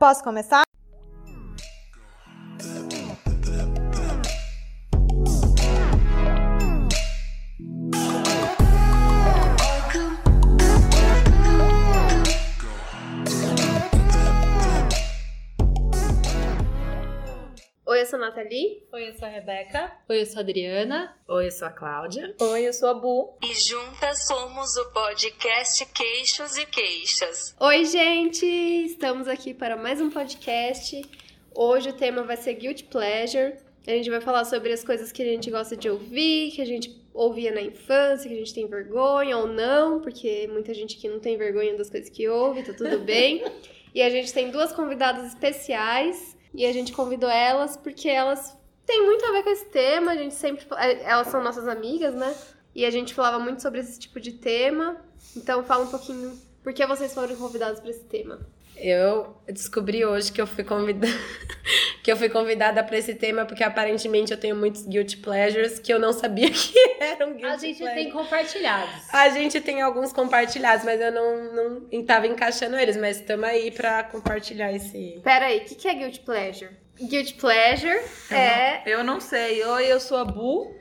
Posso começar? Sou a Nathalie. Oi, eu sou a Rebeca. Oi, eu sou a Adriana. Oi, eu sou a Cláudia. Oi, eu sou a Bu. E juntas somos o podcast Queixos e Queixas. Oi, gente! Estamos aqui para mais um podcast. Hoje o tema vai ser Guilty Pleasure. A gente vai falar sobre as coisas que a gente gosta de ouvir, que a gente ouvia na infância, que a gente tem vergonha ou não, porque muita gente aqui não tem vergonha das coisas que ouve, tá tudo bem. e a gente tem duas convidadas especiais e a gente convidou elas porque elas têm muito a ver com esse tema. A gente sempre. Elas são nossas amigas, né? E a gente falava muito sobre esse tipo de tema. Então fala um pouquinho por que vocês foram convidados para esse tema. Eu descobri hoje que eu fui convidada que eu fui convidada para esse tema porque aparentemente eu tenho muitos guilty pleasures que eu não sabia que eram guilty A gente pleasures. tem compartilhados. A gente tem alguns compartilhados, mas eu não não tava encaixando eles, mas estamos aí para compartilhar esse. Pera aí, o que, que é Guilty Pleasure? Guilty Pleasure é. Eu não sei. Oi, eu sou a Bu.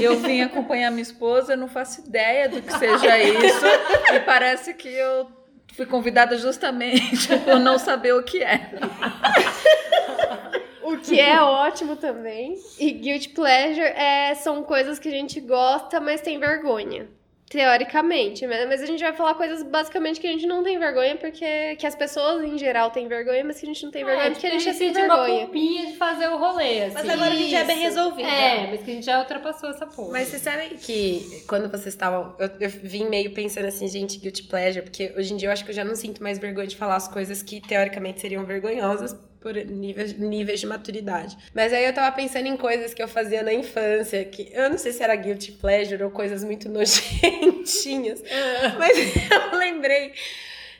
Eu vim acompanhar minha esposa, eu não faço ideia do que seja isso. E parece que eu fui convidada justamente por não saber o que é. O que é ótimo também. E Guilty Pleasure é, são coisas que a gente gosta, mas tem vergonha. Teoricamente, mas a gente vai falar coisas basicamente que a gente não tem vergonha, porque que as pessoas em geral têm vergonha, mas que a gente não tem vergonha porque a gente é sem sente uma vergonha. culpinha de fazer o rolê, assim. Mas agora a gente já é bem Isso. resolvida. É, mas que a gente já ultrapassou essa porra. Mas vocês sabem que quando vocês estavam. Eu, eu vim meio pensando assim, gente, guilty pleasure, porque hoje em dia eu acho que eu já não sinto mais vergonha de falar as coisas que teoricamente seriam vergonhosas por níveis, níveis de maturidade. Mas aí eu tava pensando em coisas que eu fazia na infância, que eu não sei se era guilty pleasure ou coisas muito nojentinhas, mas eu lembrei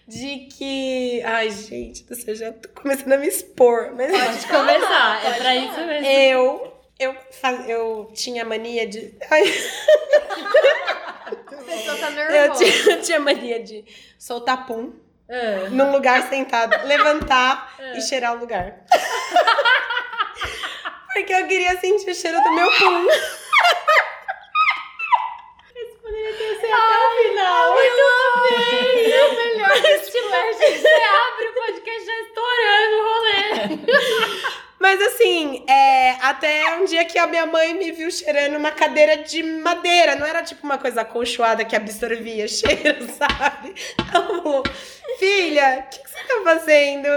de que. Ai, gente, do céu, já tô começando a me expor. Mas Pode começar, é pra isso mesmo. eu. Eu, faz, eu tinha mania de. Ai, tá eu, nervosa. tinha, eu tinha mania de soltar pum Ah. num lugar sentado, levantar e cheirar o lugar. Porque eu queria sentir o cheiro do meu pum. Final. Muito bem! É o melhor Guilty Pleasure. Você abre o podcast já estourando o rolê. Mas assim, é, até dia que a minha mãe me viu cheirando uma cadeira de madeira. Não era tipo uma coisa acolchoada que absorvia cheiro, sabe? Ela falou, filha, o que, que você tá fazendo?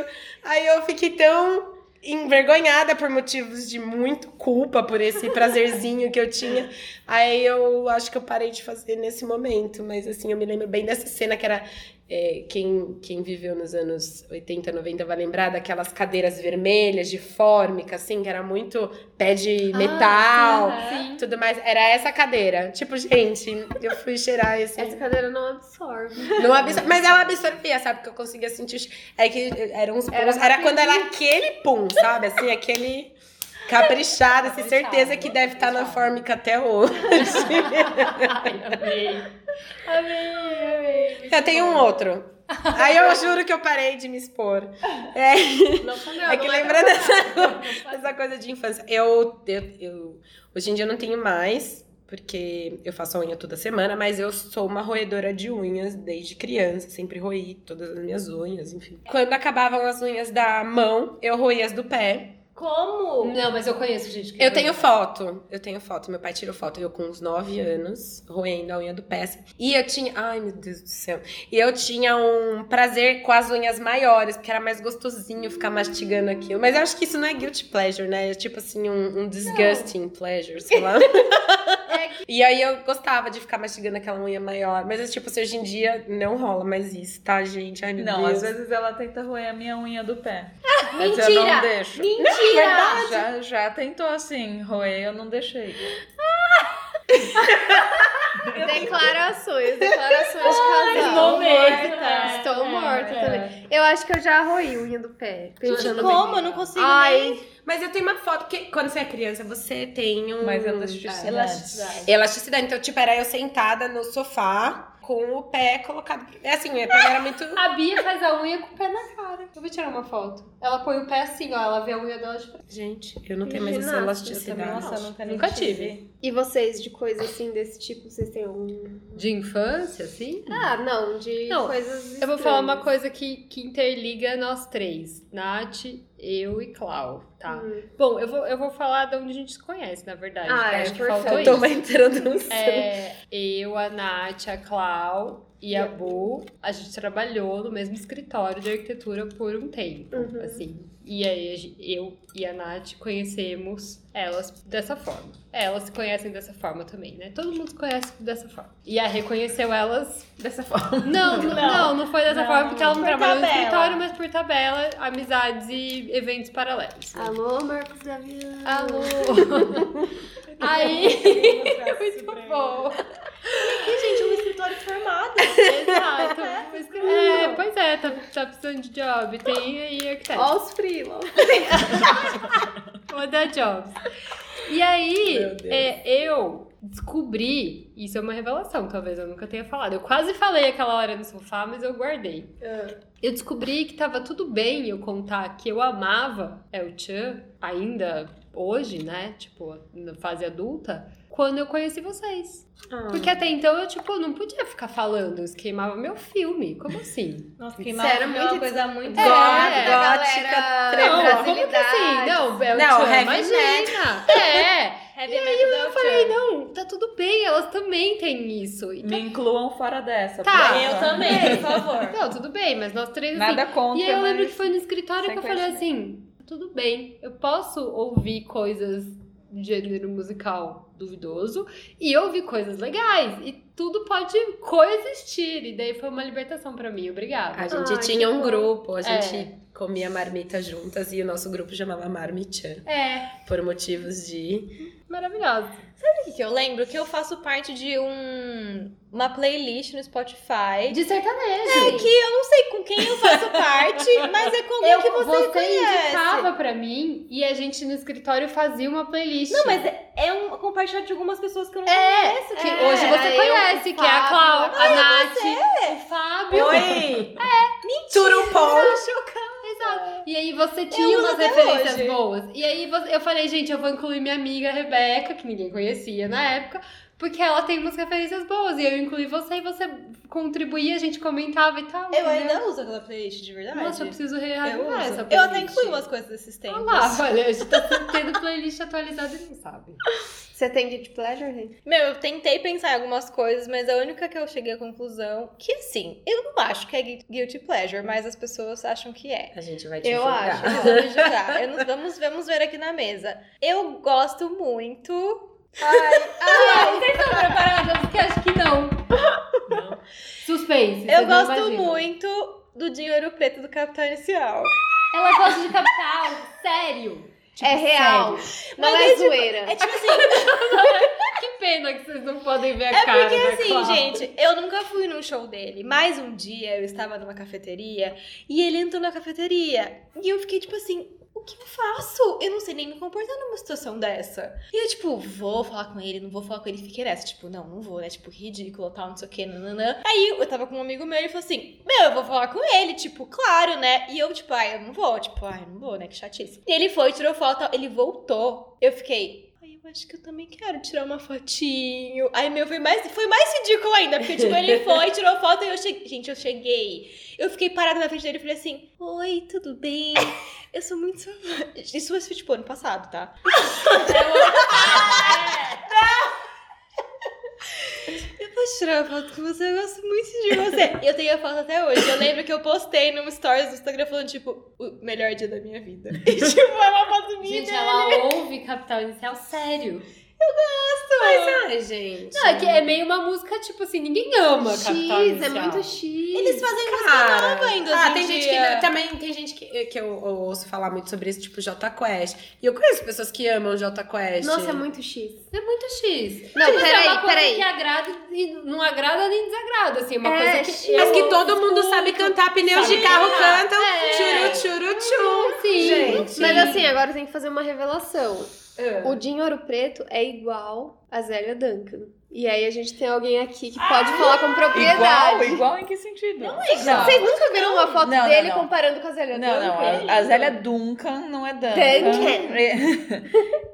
Aí eu fiquei tão envergonhada por motivos de muito culpa por esse prazerzinho que eu tinha. Aí eu acho que eu parei de fazer nesse momento. Mas assim, eu me lembro bem dessa cena que era. É, quem, quem viveu nos anos 80, 90 vai lembrar daquelas cadeiras vermelhas de fórmica, assim, que era muito pé de metal, sim. tudo mais. Era essa cadeira. Tipo, gente, eu fui cheirar esse. Essa cadeira não absorve. Não absor... Mas ela absorvia, sabe? Que eu conseguia sentir. É que eram uns Era puns. Era, quando era aquele pum, sabe? Assim, aquele caprichado, assim, certeza que deve estar na fórmica até hoje. Ai, amei. Amei, amei. eu tenho um outro. Aí eu juro que eu parei de me expor. É, Não é que pra dessa, dessa coisa de infância. Eu, eu, eu- Hoje em dia eu não tenho mais, porque eu faço a unha toda semana, mas eu sou uma roedora de unhas desde criança. Sempre roí todas as minhas unhas, enfim. Quando acabavam as unhas da mão, eu roía as do pé. Como? Não, mas eu conheço gente que Eu tenho foto, eu tenho foto. Meu pai tirou foto, eu com uns 9 anos, roendo a unha do pé. assim. E eu tinha. Ai, meu Deus do céu. E eu tinha um prazer com as unhas maiores, porque era mais gostosinho ficar mastigando aquilo. Mas eu acho que isso não é guilty pleasure, né? É tipo assim, um, um disgusting pleasure, sei lá. E aí eu gostava de ficar mastigando aquela unha maior. Mas, é tipo, assim, hoje em dia não rola mais isso, tá, gente? Ai, meu Não, Deus. às vezes ela tenta roer a minha unha do pé. Mas eu Mentira! não deixo. Mentira! Já, já tentou assim, roer, eu não deixei. Declarações, declarações de casal. Estou morta. Estou É, morta é. também. Eu acho que eu já arroí unha do pé. Gente, como? bem. Eu não consigo Ai, nem... Mas eu tenho uma foto, porque quando você é criança, você tem um... Mas elasticidade. Elasticidade. Elasticidade. Então, tipo, era eu sentada no sofá, com o pé colocado. É assim, o pé era muito. A Bia faz a unha com o pé na cara. Eu vou tirar uma foto. Ela põe o pé assim, ó. Ela vê a unha dela de frente. Gente, eu não tenho mais essa elasticidade. Nossa, eu nunca, Nunca tive. E vocês, de coisa assim desse tipo, vocês têm algum. De infância, assim? Ah, não, de Não, coisas. Eu vou falar uma estranhas. coisa que, que interliga nós três. Nath, eu e Clau, tá? Hum. Bom, eu vou, eu vou falar de onde a gente se conhece, na verdade. Ah, é, acho que perfeito. faltou isso. uma introdução. É, eu, a Nath, a Clau e a Bu, a gente trabalhou no mesmo escritório de arquitetura por um tempo, Uhum. assim. E aí eu e a Nath conhecemos elas dessa forma. Elas se conhecem dessa forma também, né? Todo mundo se conhece dessa forma. E a reconheceu elas Dessa forma. não, não, não, não foi dessa Não, forma, porque ela não por trabalhou no escritório, mas por tabela, amizades e eventos paralelos. né? Alô, Marcos Gavião. Alô! Aí. Muito bom! Que, gente, um escritório formado. Exato. É, pois é, tá, tá precisando de job. Tem aí arquiteto. Ó os freela. Vou dar jobs. E aí, é, eu descobri, isso é uma revelação, talvez eu nunca tenha falado. Eu quase falei aquela hora no sofá, mas eu guardei. Eu descobri que tava tudo bem eu contar que eu amava El Chan, ainda hoje, né? Tipo, na fase adulta, quando eu conheci vocês. Ah. Porque até então eu, tipo, não podia ficar falando, isso queimava meu filme. Como assim? Nossa, queimava era é muito uma coisa muito... É, Gótica, Não, como que assim? Não, El Não, heavy imagina. É. Heavy metal Eu falei, não, tá tudo bem, elas também têm isso. Então, Me incluam fora dessa. Tá. Eu também, por favor. não, tudo bem, mas nós três assim. Nada contra, E aí eu lembro que foi no escritório que eu falei assim: tudo bem, eu posso ouvir coisas de gênero musical duvidoso e ouvir coisas legais. E tudo pode coexistir. E daí foi uma libertação pra mim, obrigada. A gente Ai, tinha um bom. grupo, a É. gente comia marmita juntas e o nosso grupo chamava Marmichan, É, por motivos de. Maravilhosa. Sabe o que, que eu lembro? Que eu faço parte de um, uma playlist no Spotify. De sertanejo. É que eu não sei com quem eu faço parte, mas é com alguém Eu, que você, conhece. indicava pra mim e a gente no escritório fazia uma playlist. Não, mas é, é um compartilhado de algumas pessoas que eu não É, conheço. que tipo, hoje você eu, conhece, o que é a Fábio. Clau, a Nath, o Fábio. Oi! É! Turupom! E aí você tinha umas referências hoje. boas. E aí eu falei, gente, eu vou incluir minha amiga Rebeca, que ninguém conhecia na época, porque ela tem umas referências boas. E eu incluí você e você contribuía, a gente comentava e tal. Eu entendeu? ainda uso aquela playlist, de verdade. Nossa, eu preciso eu, reavivar uso. essa eu playlist. até incluí umas coisas desses tempos. Olha lá, olha, a gente tá tendo playlist atualizada e não sabe. Você tem guilty pleasure, Rê? Meu, eu tentei pensar em algumas coisas, mas a única que eu cheguei à conclusão que, assim, eu não acho que é gui- guilty pleasure, mas as pessoas acham que é. A gente vai te Eu julgar. acho. Eu vou me julgar. Eu vamos, vamos ver aqui na mesa. Eu gosto muito. Ai, vocês estão preparadas? Porque acho que não. Suspense. Eu não gosto muito do dinheiro preto do Capital Inicial. Ela gosta de capital, sério. Tipo, é real. Não Mas é é tipo- zoeira. É tipo assim, Que pena que vocês não podem ver a é cara porque da assim, Clau. gente, eu nunca fui num show dele, mas um dia eu estava numa cafeteria e ele entrou na cafeteria e eu fiquei tipo assim. O que eu faço? Eu não sei nem me comportar numa situação dessa. E eu, tipo, vou falar com ele, não vou falar com ele, fiquei nessa. Tipo, não, não vou, né? Tipo, ridículo, tal, não sei o que, nananã. Aí eu tava com um amigo meu e ele falou assim: Meu, eu vou falar com ele, tipo, claro, né? E eu, tipo, ai, eu não vou, tipo, ai, não vou, né? Que chatice. E ele foi, tirou foto, ele voltou. Eu fiquei. Eu acho que eu também quero tirar uma fotinho. Aí, meu, foi mais, foi mais ridículo ainda, porque, tipo, ele foi, tirou foto e eu cheguei. Gente, eu cheguei. Eu fiquei parada na frente dele e falei assim: Oi, tudo bem? Eu sou muito sua fã." Isso foi, tipo, ano passado, tá? Eu posso tirar uma foto com você? Eu gosto muito de você. Eu tenho a foto até hoje. Eu lembro que eu postei num stories do Instagram falando, tipo, o melhor dia da minha vida. E, tipo, é uma foto minha Gente, dele. ela ouve Capital Inicial sério. Mas, ai, gente. Não, é que é meio uma música, tipo assim, ninguém ama X, Capital Inicial. é muito X. Eles fazem música nova ainda ah, tem gente dia. que também tem gente que, que eu, eu ouço falar muito sobre isso, tipo J Quest. E eu conheço pessoas que amam J Quest. Nossa, é muito X. É muito X. Não, Tipo, é peraí, uma coisa peraí. que agrada e não agrada nem desagrada, assim, uma É, coisa que X. eu Mas que todo escuto, mundo sabe cantar, pneus de carro cantam. É. Churu, churu, churu. Sim, Gente. Mas assim, agora tem que fazer uma revelação. O Dinho Ouro Preto é igual a Zélia Duncan. E aí a gente tem alguém aqui que pode falar com propriedade. Igual, igual em que sentido? Não é igual. Vocês nunca viram uma foto Não, não, dele não. comparando com a Zélia Não, não, Duncan? a, a Zélia Duncan não é Duncan. Duncan.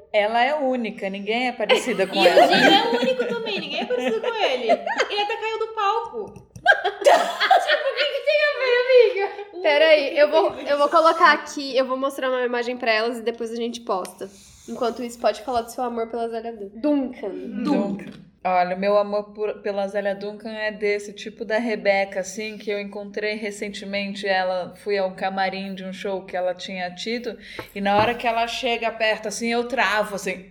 Ela é única, ninguém é parecida com E o ela. Dinho é o único também, ninguém é parecido com ele. Ele até caiu do palco. Peraí, eu vou, eu vou colocar aqui, eu vou mostrar uma imagem pra elas e depois a gente posta. Enquanto isso, pode falar do seu amor pela Zélia Dun- Duncan. Duncan. Olha, o meu amor por- pela Zélia Duncan é desse, tipo da Rebeca, assim, que eu encontrei recentemente. Ela fui ao camarim de um show que ela tinha tido, e na hora que ela chega perto, assim, eu travo, assim.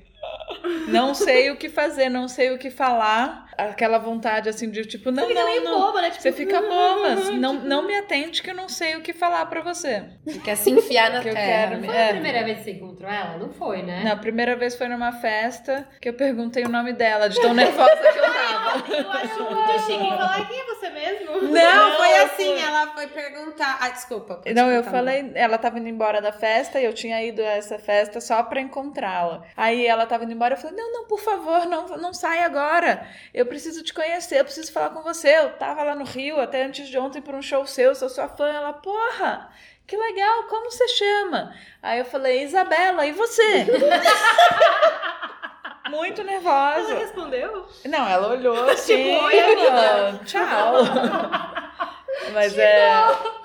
Não sei o que fazer, não sei o que falar. Aquela vontade, assim, de tipo, não, Você fica não, meio não. boba, né? Tipo, Você fica boba. Não, não me atente que eu não sei o que falar pra você. Você quer se enfiar na Que eu terra. quero me- Foi É. a primeira vez que você encontrou ela? Não foi, né? Na primeira vez foi numa festa que eu perguntei o nome dela, de tão nervosa que eu tava. Eu acho muito chique falar quem é você mesmo. Não, foi assim, ela foi perguntar. Ah, desculpa. Não, eu falei, ela tava indo embora da festa e eu tinha ido a essa festa só pra encontrá-la. Aí ela tava indo embora, eu falei: "Não, não, por favor, não, não sai agora. Eu preciso te conhecer, eu preciso falar com você. Eu tava lá no Rio até antes de ontem pra um show seu, sou sua fã". Ela: "Porra, que legal, como você chama?" Aí eu falei: "Isabela, e você?" Muito Ela nervosa. respondeu? Não, ela olhou assim, Oi, falou, tchau. Mas é,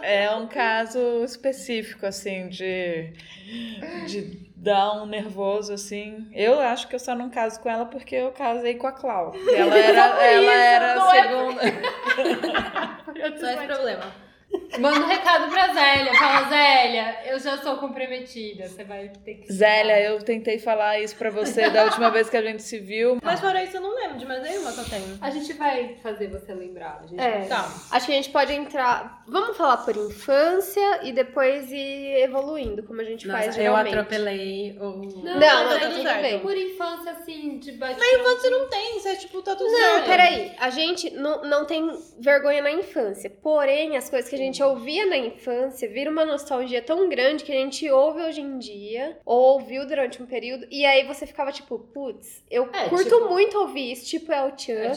é um caso específico, assim, de, de dar um nervoso, assim. Eu acho que eu só não caso com ela porque eu casei com a Clau. Ela era, ela era a não é segunda. Só esse problema. Manda um recado pra Zélia. Fala, Zélia, eu já sou comprometida. Você vai ter que. Zélia, eu tentei falar isso pra você da última vez que a gente se viu. Mas fora isso, eu não lembro de mais nenhuma que eu tenho. A gente vai fazer você lembrar. A gente É. Tá. Acho que a gente pode entrar. Vamos falar por infância e depois ir evoluindo, como a gente Nossa, faz eu geralmente. atropelei o. Não, não, tá tá tudo bem. Por infância, assim, de bate Mas você não tem, você é tipo, tá tudo Não, certo. peraí. A gente não, não tem vergonha na infância. Porém, as coisas que a gente ouvia na infância vira uma nostalgia tão grande que a gente ouve hoje em dia, ou ouviu durante um período, e aí você ficava tipo, putz, eu É, curto tipo- muito ouvir isso, tipo El Chan.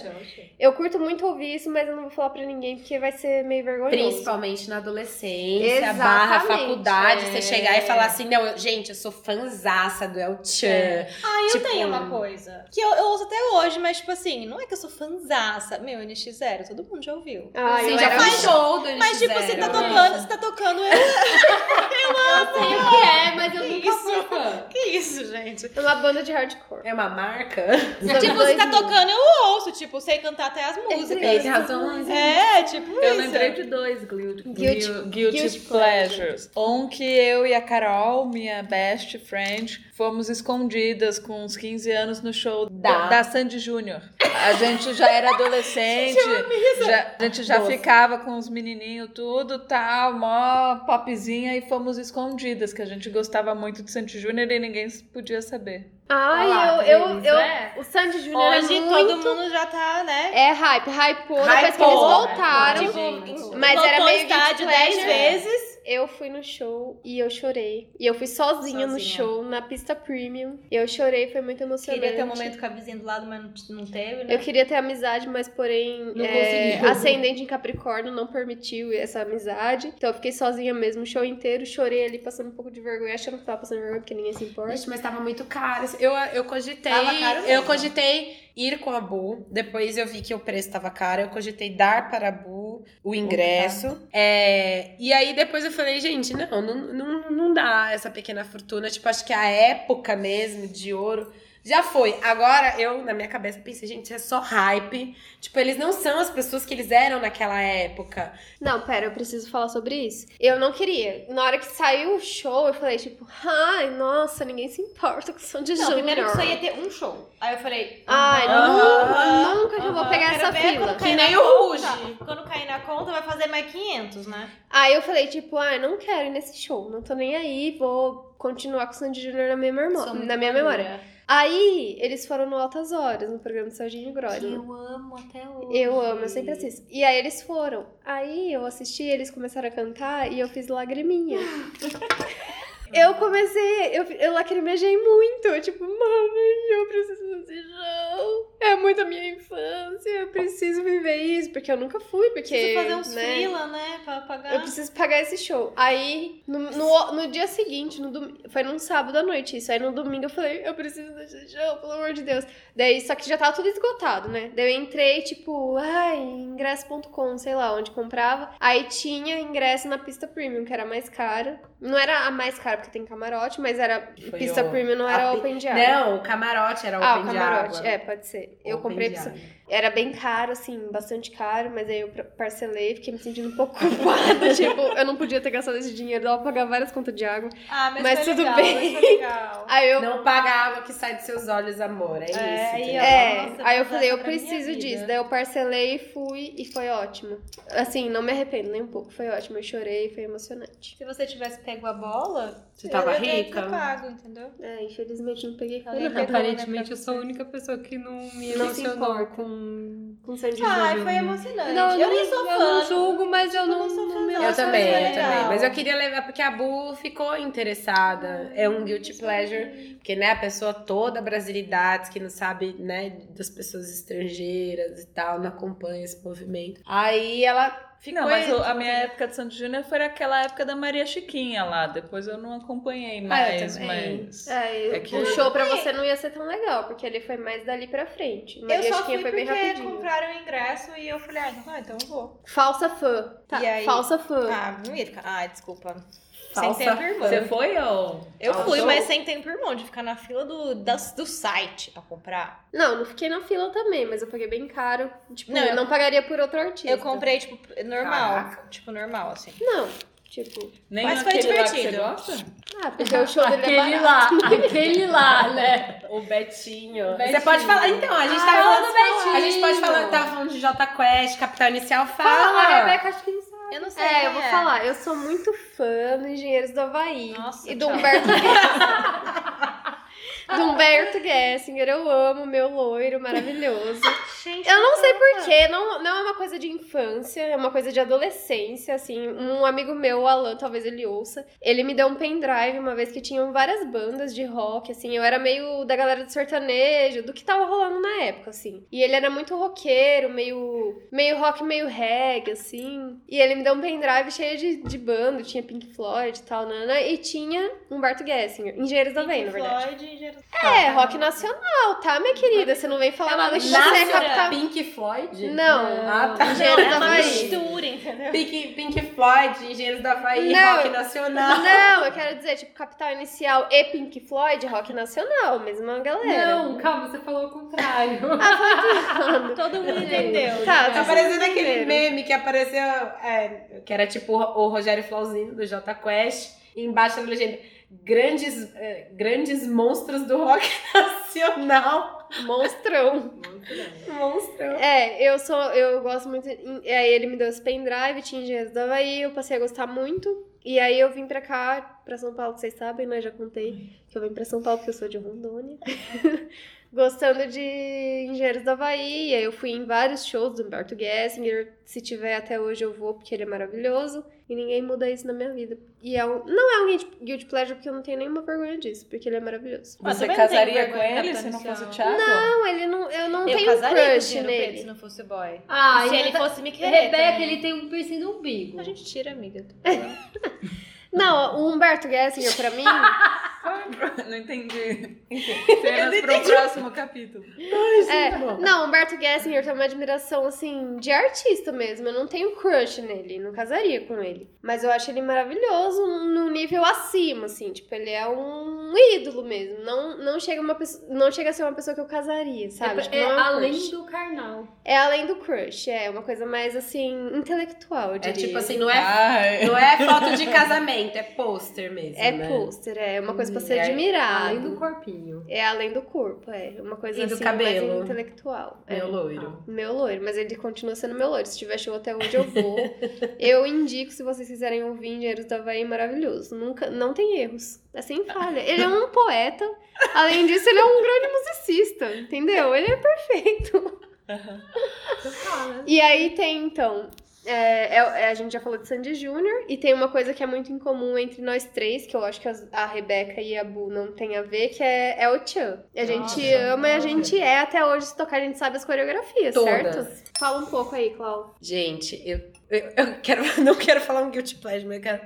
Eu curto muito ouvir isso, mas eu não vou falar pra ninguém porque vai ser meio vergonhoso. Principalmente na adolescência, Exatamente, barra faculdade, é. você chegar e falar assim, não, eu- gente, eu sou fanzaça do El Chan. É. Ah, eu Tipo- tenho uma coisa. Que eu, eu ouço até hoje, mas tipo assim, não é que eu sou fanzaça. Meu, NX0, todo mundo já ouviu. Ah, Sim, eu já fã. show do Mas tipo, você tá NX0. tocando, você tá tocando, eu... Eu sei o que é, mas eu nunca isso? fui fã. Que isso, gente? É uma banda de hardcore. É uma marca? tipo, você tá tocando, eu ouço. Tipo, sei cantar até as músicas. Tem razão. É, tipo Eu isso. lembrei de dois guilty, Guilty- guilty, guilty guilty pleasures. Um que eu e a Carol, minha best friend, fomos escondidas com uns 15 anos no show da, da Sandy Júnior. A gente já era adolescente, já- a gente já Nossa. ficava com os menininhos tudo, tal, mó popzinha e fomos escondidas, que a gente gostava muito de Sandy Júnior e ninguém podia saber. Ai, lá, eu, eu, eu, É. o Sandy Júnior é Hoje muito... todo mundo já tá, né? É hype, hypou depois que eles voltaram. Tipo, mas era meio estádio guilty 10 pleasure. vezes. Eu fui no show e eu chorei. E eu fui sozinha, no Sozinha. show, na pista premium. Eu chorei, foi muito emocionante. Queria ter um momento com a vizinha do lado, mas não, não teve, né? Eu queria ter amizade, mas porém Não é, conseguiu. ascendente em Capricórnio não permitiu essa amizade. Então eu fiquei sozinha mesmo o show inteiro, chorei ali passando um pouco de vergonha, achando que tava passando vergonha porque ninguém se importa. Gente, mas tava muito caro. Eu, eu cogitei. Tava caro eu mesmo. cogitei ir com a Bu. Depois eu vi que o preço tava caro. Eu cogitei dar para a Bu o ingresso. É, e aí depois eu falei, gente, não, não, não, não dá essa pequena fortuna. Tipo, acho que a época mesmo de ouro. Já foi. Agora, eu, na minha cabeça, pensei, gente, isso é só hype. Tipo, eles não são as pessoas que eles eram naquela época. Não, pera, eu preciso falar sobre isso. Eu não queria. Na hora que saiu o show, eu falei, tipo, ai, nossa, ninguém se importa com o som de Não, Júnior. primeiro que só ia ter um show. Aí eu falei... Ai, nunca, nunca que eu vou pegar essa fila. Que nem o. Ruge. Quando cair na conta, vai fazer mais 500, né? Aí eu falei, tipo, ai, não quero ir nesse show, não tô nem aí, vou continuar com o Sandy Júnior na minha, memó- Sou muito na minha memória. Aí, eles foram no Altas Horas, no programa do Serginho Grossman. Eu amo até hoje. Eu amo, eu sempre assisto. E aí eles foram. Aí eu assisti, eles começaram a cantar e eu fiz lagriminha. Eu comecei, eu, eu lacrimejei muito. Eu, tipo, mãe, eu preciso desse show. É muito a minha infância, eu preciso viver isso. Porque eu nunca fui, porque. Preciso fazer uns né, né? Pra pagar. Eu preciso pagar esse show. Aí, no, no, no dia seguinte, no dom... foi num sábado à noite isso. Aí no domingo eu falei, eu preciso desse show, pelo amor de Deus. Daí, só que já tava tudo esgotado, né? Daí eu entrei, tipo, ai, ingresso.com, sei lá, onde comprava. Aí tinha ingresso na pista premium, que era mais cara. Não era a mais cara, porque tem camarote, mas era. Foi pista o- premium não a era pi- open de água. Não, o camarote era ah, open o de camarote. água. É, pode ser. Eu Open comprei de pista-. Era bem caro, assim, bastante caro, mas aí eu parcelei, fiquei me sentindo um pouco culpada. tipo, eu não podia ter gastado esse dinheiro, dava pra pagar várias contas de água. Ah, mas, Mas foi tudo legal, bem. mas foi legal. Aí eu. Não paga a água que sai dos seus olhos, amor. É, isso. É, aí, entendeu? ó. É, Nossa, aí eu vou falei, eu preciso disso. Daí eu parcelei, fui e foi ótimo. Assim, não me arrependo nem um pouco, foi ótimo. Eu chorei, foi emocionante. Se você tivesse pego a bola, Você tava eu, eu rica? pago, entendeu? É, infelizmente não peguei Alguém foi pegou, né, Aparentemente eu sou a única pessoa que não me Não emocionou com. com Sandy Ai, Júnior. foi emocionante. Não, eu nem sou eu fã. não julgo, mas eu Tipo, não, não sou não fã, me não. Eu Nossa, também, eu legal. também. Mas eu queria levar, porque a Bu ficou interessada. É um guilty pleasure. Porque, né, a pessoa toda brasilidade, que não sabe, né, das pessoas estrangeiras e tal, não acompanha esse movimento. Aí ela ficou... Não, mas a minha época de Santos Júnior foi aquela época da Maria Chiquinha lá. Depois eu não acompanhei Ah, eu mais, também. mas. É, É que- o show pra você não ia ser tão legal, porque ele foi mais dali pra frente. Eu Maria só Chiquinha fui foi porque bem rapidinho. compraram o ingresso e eu falei, ah, não, então eu vou. Falsa fã. Tá, E aí? Falsa fã. Ah, não ia ficar. Ai, desculpa. Falsa sem tempo irmão. Você foi ou? Eu fui, mas sem tempo irmão, de ficar na fila do, das- do site pra comprar. Não, não fiquei na fila também, mas eu paguei bem caro. Tipo, Não, eu não pagaria por outro artista. Eu comprei, tipo, normal. Caraca. Tipo, normal, assim. Não, tipo. Nem Mas foi aquele lá que você divertido. gosta? Ah, porque o show dele é Aquele barato. lá, aquele lá, né? O Betinho. Betinho. Você pode falar. Então, a gente Ah, tava fala falando. do Betinho. A gente pode falar. Tava falando de J Quest, Capital Inicial. Fala. Fala, Rebeca acho que não. Eu não sei. É, eu vou falar. Eu sou muito fã do Engenheiros do Havaí. Nossa, e do tchau. Humberto Do Humberto Gessinger, eu amo meu loiro maravilhoso. Gente, Eu não sei porquê, não, não é uma coisa de infância, é uma coisa de adolescência, assim. Um amigo meu, o Alan, talvez ele ouça, ele me deu um pendrive uma vez que tinham várias bandas de rock, assim. Eu era meio da galera do sertanejo, do que tava rolando na época, assim. E ele era muito roqueiro, meio, meio rock, meio reggae, assim. E ele me deu um pendrive cheio de, de banda, tinha Pink Floyd e tal, nana, e tinha Humberto Gessinger, Engenheiros da Vem, na verdade. Floyd, Engenheiros- É, rock nacional, tá, minha querida? Você não vem falar nada que você é capital. Pink Floyd? Não. Ah, tá. Engenheiros É da uma Havaí. mistura, entendeu? Pink, Pink Floyd, Engenheiros da Havaí, Não. Rock Nacional. Não, eu quero dizer, tipo, Capital Inicial e Pink Floyd, rock nacional, mesma galera. Não, calma, você falou o contrário. Ah, Todo mundo entendeu. Tá, Tá tá parecendo aquele meme que apareceu, é, que era tipo o Rogério Flauzino do J Quest, e embaixo da legenda, grandes, é, grandes monstros do rock nacional. Monstrão. Monstrão. É, eu sou, eu gosto muito. Aí ele me deu esse pendrive, tinha Engenheiros do Havaí, eu passei a gostar muito. E aí eu vim pra cá, pra São Paulo, que vocês sabem, né? Já contei que eu vim pra São Paulo porque eu sou de Rondônia. Gostando de Engenheiros. E aí eu fui em vários shows do Humberto Gessinger. Se tiver até hoje eu vou, porque ele é maravilhoso. E ninguém muda isso na minha vida. E é um, não é um guilty- pleasure, porque eu não tenho nenhuma vergonha disso, porque ele é maravilhoso. Ah, Você casaria com da ele se não fosse o. Thiago? Não, ele não, eu não Eu tenho casaria com o crush Gino Pedro se nele. não fosse boy. Ah, E se ele tá- fosse me querer Rebeca, também. ele tem um piercing no umbigo. A gente tira, amiga. Não, o Humberto Gessinger, pra mim, Não entendi. Cenas pro próximo capítulo. É, não, Humberto Gessinger tem uma admiração, assim, de artista mesmo. Eu não tenho crush nele, não casaria com ele. Mas eu acho ele maravilhoso num nível acima, assim. Tipo, ele é um ídolo mesmo. Não, não, chega, uma pessoa, não chega a ser uma pessoa que eu casaria, sabe? É, Tipo, é é um além crush. do carnal. É além do crush, é uma coisa mais, assim, intelectual, eu É tipo assim, não é, Ai. não é foto de casamento, é pôster mesmo, É né? pôster, é uma coisa pra ser É admirado. Além do corpinho. É além do corpo, é uma coisa E do assim, cabelo. mais intelectual. é. Meu loiro. Meu loiro, mas ele continua sendo meu loiro. Se tiver show até hoje, eu vou. eu indico, se vocês quiserem ouvir Engenheiros do Havaí, maravilhoso. Nunca, não tem erros. É sem falha. Ele é um poeta. Além disso, ele é um grande musicista, entendeu? Ele é perfeito. E aí tem, então, É, é- é- a gente já falou de Sandy Júnior e tem uma coisa que é muito incomum entre nós três, que eu acho que as- a Rebeca e a Bu não tem a ver, que é, é o Chan. A gente Nossa, ama e a gente é até hoje se tocar, a gente sabe as coreografias, Todas. certo? Fala um pouco aí, Clau. Gente, eu, eu, eu quero, não quero falar um guilty pleasure, mas eu quero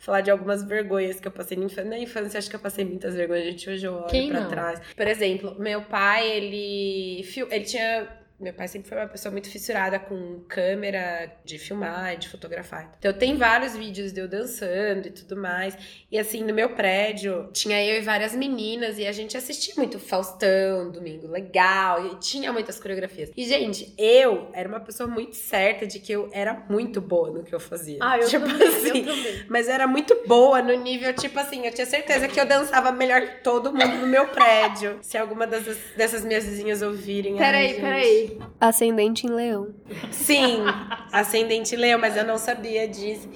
falar de algumas vergonhas que eu passei na infância. Na infância, acho que eu passei muitas vergonhas, gente. Hoje eu olho Quem pra não? trás. Por exemplo, meu pai, ele, ele tinha. Meu pai sempre foi uma pessoa muito fissurada com câmera de filmar, de fotografar. Então, tem vários vídeos de eu dançando e tudo mais. E assim, no meu prédio, tinha eu e várias meninas, e a gente assistia muito Faustão, Domingo Legal, e tinha muitas coreografias. E, gente, eu era uma pessoa muito certa de que eu era muito boa no que eu fazia. Ah, eu tipo também, assim, eu também. mas era muito boa no nível, tipo assim, eu tinha certeza que eu dançava melhor que todo mundo no meu prédio. Se alguma dessas, dessas minhas vizinhas ouvirem. Peraí, peraí. Ascendente em leão. Sim, ascendente leão, mas eu não sabia disso.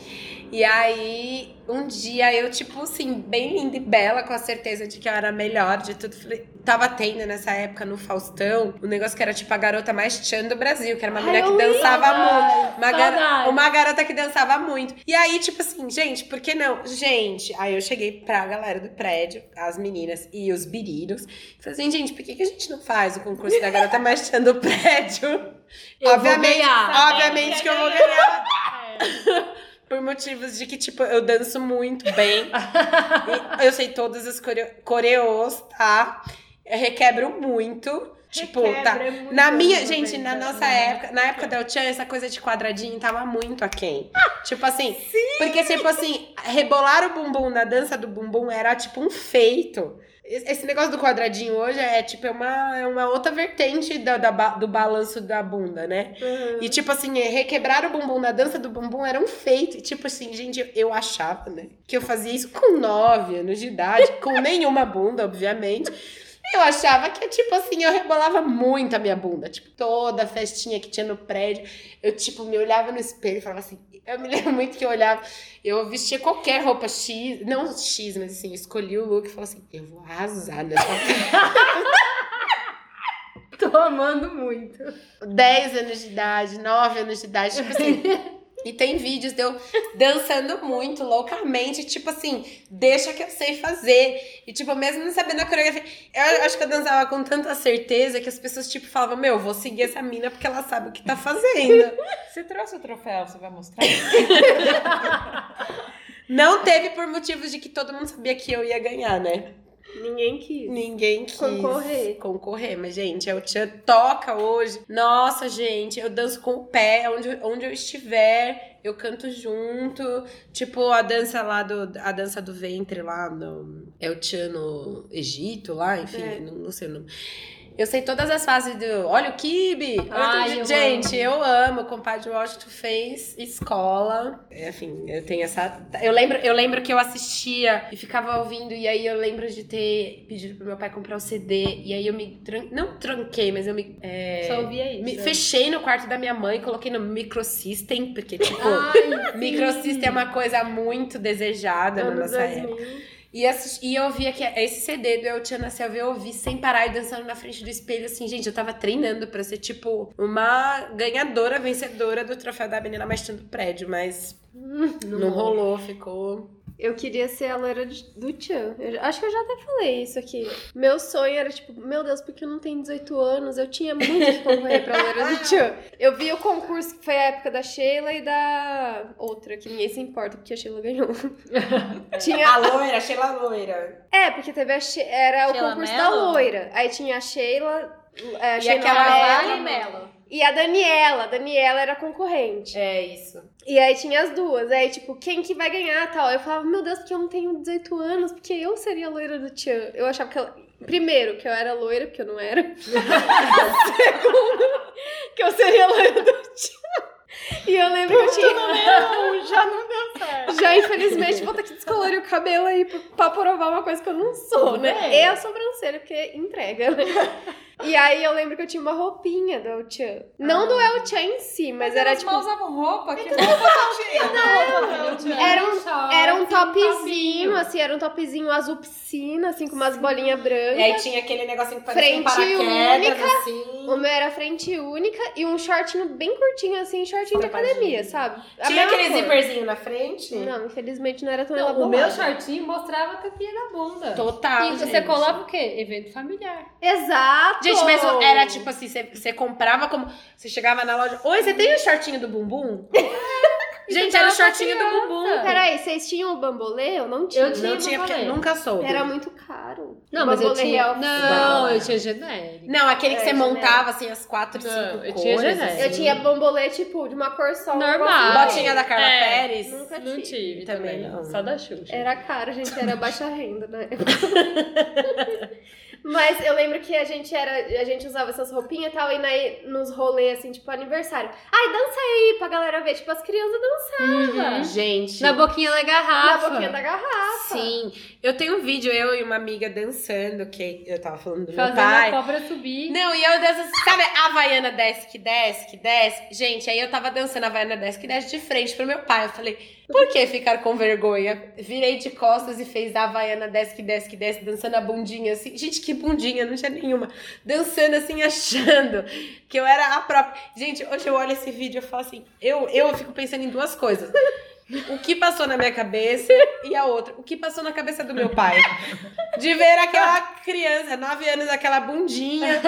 E aí, um dia eu, tipo assim, bem linda e bela, com a certeza de que eu era a melhor de tudo. Tava tendo nessa época no Faustão um negócio que era tipo a garota mais tchan do Brasil, que era uma Ai, mulher que dançava lembro. muito. Uma, gar- uma garota que dançava muito. E aí, tipo assim, gente, por que não? Gente, aí eu cheguei pra galera do prédio, as meninas e os biriros, e falei assim, gente, por que, que a gente não faz o concurso da garota mais tchan do prédio? Eu vou obviamente, ganhar. obviamente que eu vou ganhar. Por motivos de que, tipo, eu danço muito bem. Eu sei todas as coreo coreos, tá? Eu requebro muito. Tipo, tá. Requebra, é muito Na minha, gente, também, na tá? nossa época, na época da Chan, essa coisa de quadradinho tava muito aquém. tipo assim, porque tipo assim, rebolar o bumbum na dança do bumbum era tipo um feito. Esse negócio do quadradinho hoje é tipo é uma, é uma outra vertente da, da do balanço da bunda, né? Uhum. E tipo assim, é, requebrar o bumbum na dança do bumbum era um feito. E tipo assim, gente, eu achava, né? Que eu fazia isso com 9 anos de idade, com nenhuma bunda, obviamente. Eu achava que, tipo assim, eu rebolava muito a minha bunda. Tipo, toda festinha que tinha no prédio, eu, tipo, me olhava no espelho e falava assim. Eu me lembro muito que eu olhava, eu vestia qualquer roupa X, não X, mas assim, escolhi o look e falava assim: eu vou arrasar nessa Tô amando muito. 10 anos de idade, 9 anos de idade, tipo assim. E tem vídeos de eu dançando muito, loucamente, tipo assim, deixa que eu sei fazer. E, tipo, mesmo não sabendo a coreografia, eu acho que eu dançava com tanta certeza que as pessoas, tipo, falavam, meu, vou seguir essa mina porque ela sabe o que tá fazendo. Você trouxe o troféu, você vai mostrar? Não teve por motivos de que todo mundo sabia que eu ia ganhar, né? Ninguém quis. Ninguém quis Concorrer. concorrer, mas gente, é o Tchan toca hoje. Nossa, gente, eu danço com o pé, onde, onde eu estiver, eu canto junto. Tipo, a dança lá do a dança do ventre lá no é o Tchan no Egito lá, enfim, É. não, não sei o nome. Eu sei todas as fases do. Olha o Kibe! Ai, eu gente, eu amo. O compadre Washington fez escola. Enfim, eu tenho essa. Eu lembro, eu lembro que eu assistia e ficava ouvindo, e aí eu lembro de ter pedido pro meu pai comprar o CD. E aí eu me. tran- Não tranquei, mas eu me. é, Só ouvia isso. me fechei no quarto da minha mãe, coloquei no microsystem, porque, tipo, Ai, microsystem é uma coisa muito desejada na anos nossa época. 2000. E, assisti, e eu ouvia que esse CD do El Tia Nasceu, eu ouvi sem parar e dançando na frente do espelho, assim, gente, eu tava treinando pra ser, tipo, uma ganhadora, vencedora do troféu da menina mais do prédio, mas não, rolou, ficou. Eu queria ser a loira do Tchan. Eu acho que eu já até falei isso aqui. Meu sonho era tipo, meu Deus, porque eu não tenho 18 anos? Eu tinha muito que concorrer pra loira do Tchan. Eu vi o concurso que foi a época da Sheila e da outra, que ninguém se importa, porque a Sheila ganhou. tinha. A loira, Sheila Loira. É, porque teve a She... era o Sheila concurso Mello? da loira. Aí tinha a Sheila. é, A E Sheila aquela Mello Vale Melo. E a Daniela. A Daniela era concorrente. É isso. E aí tinha as duas. Aí, tipo, quem que vai ganhar tal? Eu falava, meu Deus, porque eu não tenho 18 anos, porque eu seria a loira do Tchan. Eu achava que ela. Primeiro, que eu era loira, porque eu não era. Segundo, que eu seria a loira do Tchan. E eu lembro que eu tinha. Não, já não deu certo. Já, infelizmente, vou ter que descolorir o cabelo aí pra- provar uma coisa que eu não sou, né? E a sobrancelha, porque entrega, né? E aí eu lembro que eu tinha uma roupinha do El Chan. Não do El Chan em si, mas, era elas tipo. mal usavam roupa. Que Era um, short, era um um topzinho, assim, era um topzinho azul piscina, assim, com umas bolinhas brancas. E aí tinha aquele negocinho que parecia um Frente paraquedas, única. assim. O meu era frente única e um shortinho bem curtinho, assim, shortinho de Sarapadinho. academia, sabe? A Tinha aquele cor. zíperzinho na frente? Não, infelizmente não era tão Não, o elaborado. meu shortinho mostrava a tapinha da bunda. Total, E você gente. colava o quê? Evento familiar. Exato! Gente, mas era tipo assim, você, você comprava como... Você chegava na loja... Oi, você tem o shortinho do bumbum? Gente, era o shortinho do bumbum. Peraí, vocês tinham o bambolê? Eu não tinha. Eu tinha Não tinha, porque bambolê. nunca soube. Era muito caro. Não, O mas eu bambolê tinha. real Não, eu tinha genérico. Não, aquele que É, você genérico. montava, assim, as quatro, cinco Não, eu cores. tinha genérico. Eu assim. tinha bambolê, tipo, de uma cor só. Normal. Botinha da Carla É. Pérez. Nunca Não tive. tive Também também. não. Só da Xuxa. Era caro, gente, era baixa renda, né? Mas eu lembro que a gente era. A gente usava essas roupinhas e tal, e na, nos rolês, assim, tipo, aniversário. Ai, dança aí pra galera ver. Tipo, as crianças dançavam. Uhum. Gente. Na boquinha da Na garrafa. boquinha da garrafa. Sim. Eu tenho um vídeo, eu e uma amiga dançando, que eu tava falando do meu Fazendo pai. a cobra subir. Não, e eu dançando, sabe a Havaiana desce que desce, que desce? Gente, aí eu tava dançando a Havaiana desce que desce de frente pro meu pai. Eu falei, por que ficar com vergonha? Virei de costas e fez a Havaiana desce desce desce, dançando a bundinha assim. Gente, que bundinha, não tinha nenhuma. Dançando assim, achando que eu era a própria. Gente, hoje eu olho esse vídeo e falo assim, eu, eu fico pensando em duas coisas. O que passou na minha cabeça e a outra. O que passou na cabeça do meu pai. De ver aquela criança, nove anos, aquela bundinha.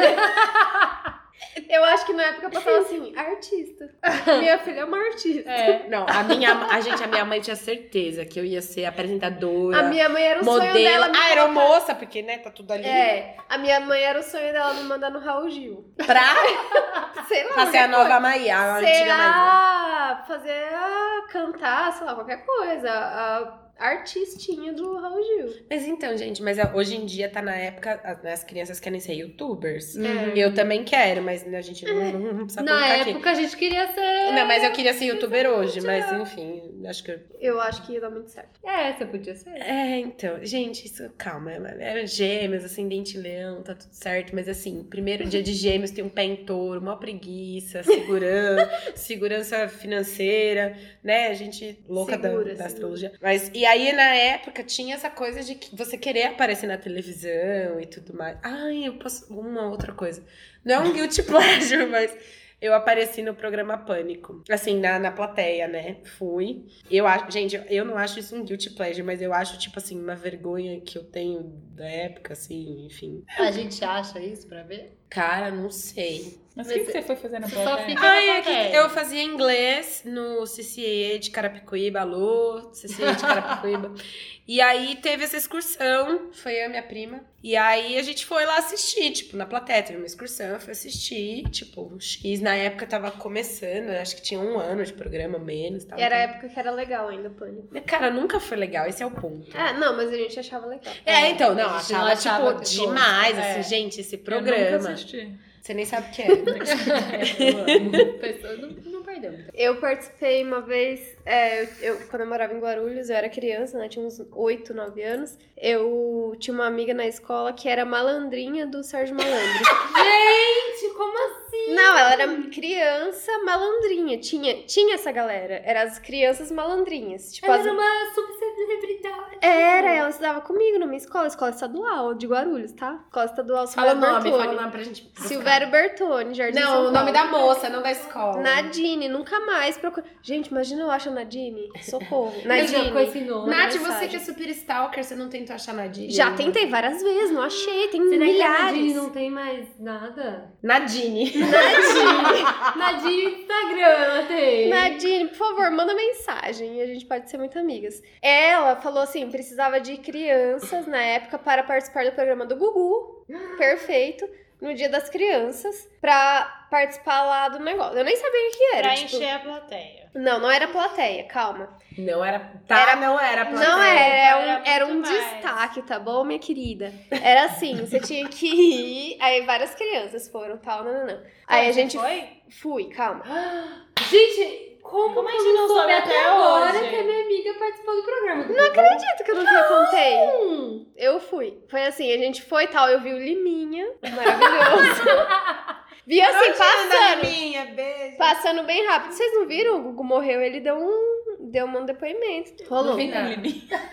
Eu acho que na época eu passava assim, artista. Minha filha é uma artista. É. Não, a minha a gente, a minha mãe tinha certeza que eu ia ser apresentadora, A minha mãe era o sonho modelo. dela. me Ah, era moça, porque, né, tá tudo ali. É, a minha mãe era o sonho dela me mandar no Raul Gil. Pra, Sei lá. pra ser a nova. Maia, a antiga Maia. fazer a... cantar, sei lá, qualquer coisa. A artistinha do Raul Gil. Mas então, gente, mas hoje em dia tá na época, as, as crianças querem ser youtubers. É. Eu também quero, mas a gente não, não, não precisa Na época a gente queria ser. Não, mas eu queria ser youtuber hoje, mas enfim, acho que... eu- Eu acho que ia dar muito certo. É, você podia ser. É, então, gente, isso, calma, é, é gêmeos, ascendente leão, tá tudo certo, mas assim, primeiro dia de gêmeos tem um pé em touro, uma preguiça, segurança, segurança financeira, né, a gente louca da, Segura, da segura. astrologia. Mas, e aí, na época, tinha essa coisa de que você querer aparecer na televisão e tudo mais. Ai, eu posso, uma outra coisa, não é um guilty pleasure, mas... Eu apareci no programa Pânico. Assim, na, na plateia, né? Fui. Eu acho, gente, eu não acho isso um guilty pleasure, mas eu acho, tipo assim, uma vergonha que eu tenho da época, assim, enfim. A gente acha isso pra ver? Cara, não sei. Mas o que, que você foi fazer na plateia? fica- Ai, na é que eu fazia inglês no CCA de Carapicuíba, alô, CCA de Carapicuíba. e aí teve essa excursão, foi eu e minha prima. E aí a gente foi lá assistir, tipo, na plateia, teve uma excursão, eu fui assistir, tipo, um X. Na época tava começando, acho que tinha um ano de programa, menos. Tava E era a época que era legal ainda, Pânico. Cara, nunca foi legal, esse é o ponto. Ah, não, mas a gente achava legal. É, então, não, achava, não achava tipo, demais, fosse. assim, É. gente, esse programa. Assisti. Você nem sabe o que é. Pessoa não, não perdeu. Eu participei uma vez, é, eu, eu- quando eu morava em Guarulhos, eu era criança, né? Tinha uns 8, 9 anos. Eu tinha uma amiga na escola que era malandrinha do Sérgio Malandro. Gente, como assim? Não, ela era criança malandrinha. Tinha, tinha essa galera. Eram as crianças malandrinhas. Tipo, Ela as- era uma subcelebridade. Era, ela estudava comigo na minha escola, escola estadual de Guarulhos, tá? Escola estadual Fala o Silvério nome, fala o nome pra gente. buscar. Silvério Bertoni, Jardim São Não, o Paulo. nome da moça, não da escola. Nadine, nunca mais procura. Gente, imagina eu acho a Nadine. Socorro. Já com Nadine. esse nome. Nath, mensagem. você que é super stalker, você não tentou achar Nadine? Já tentei várias vezes, não achei. Tem Será que a milhares. Nadine não tem mais nada? Nadine. Nadine Instagram, ela tem. Nadine, por favor, manda mensagem e a gente pode ser muito amigas. Ela falou assim: precisava de crianças na época para participar do programa do Gugu. Perfeito. No dia das crianças, pra participar lá do negócio. Eu nem sabia o que era. Pra tipo- encher a plateia. Não, não era plateia, calma. Não era. Tá, Era- não era. plateia. Não era, era um, Era era um mais. destaque, tá bom, minha querida? Era assim, você tinha que ir. Aí várias crianças foram, tal, não, não, não. Aí a Você gente. foi? Fui, calma. Gente, como, Como a gente não soube até agora hoje? que a minha amiga participou do programa? Não acredito que eu nunca contei. Eu fui. Foi assim, a gente foi e tal, eu vi o Liminha, maravilhoso. vi assim, passando. Minha, beijo. Passando bem rápido. Vocês não viram? O Gugu morreu, ele deu um, deu um depoimento. Rolou. Liminha.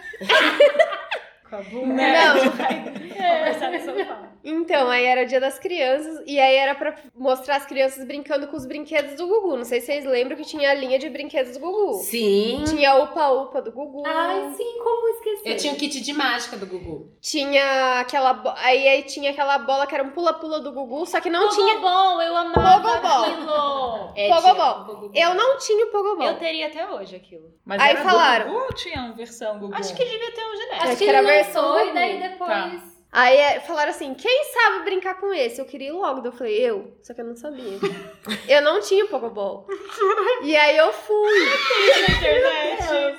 Com a Bu. Não. Então, aí era o dia das crianças, e aí era pra mostrar as crianças brincando com os brinquedos do Gugu. Não sei se vocês lembram que tinha a linha de brinquedos do Gugu. Sim. Tinha o Upa-Upa do Gugu. Ai, sim, como esquecer? Eu tinha um kit de mágica do Gugu. Tinha aquela. bo- Aí, aí tinha aquela bola que era um pula-pula do Gugu, só que não tinha. Pogobol, eu amava Pogobol. aquilo. É, Pogobol. Pogobol. Eu não tinha o Pogobol. Eu teria até hoje aquilo. Mas Aí era falaram. do Gugu ou tinha uma versão Gugu? Acho que devia ter um genético. Acho Acho que que era a versão lançou do e daí Tá. Aí é, falaram assim: quem sabe brincar com esse? Eu queria ir logo. Eu falei, eu. Só que eu não sabia. eu não tinha o Pogobol. E aí eu fui.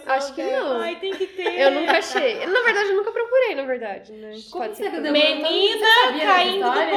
Acho que não. Ai, tem que ter. Eu nunca achei. Na verdade, eu nunca procurei, na verdade, né? Como Pode ser que eu- demorou Menina caindo do história?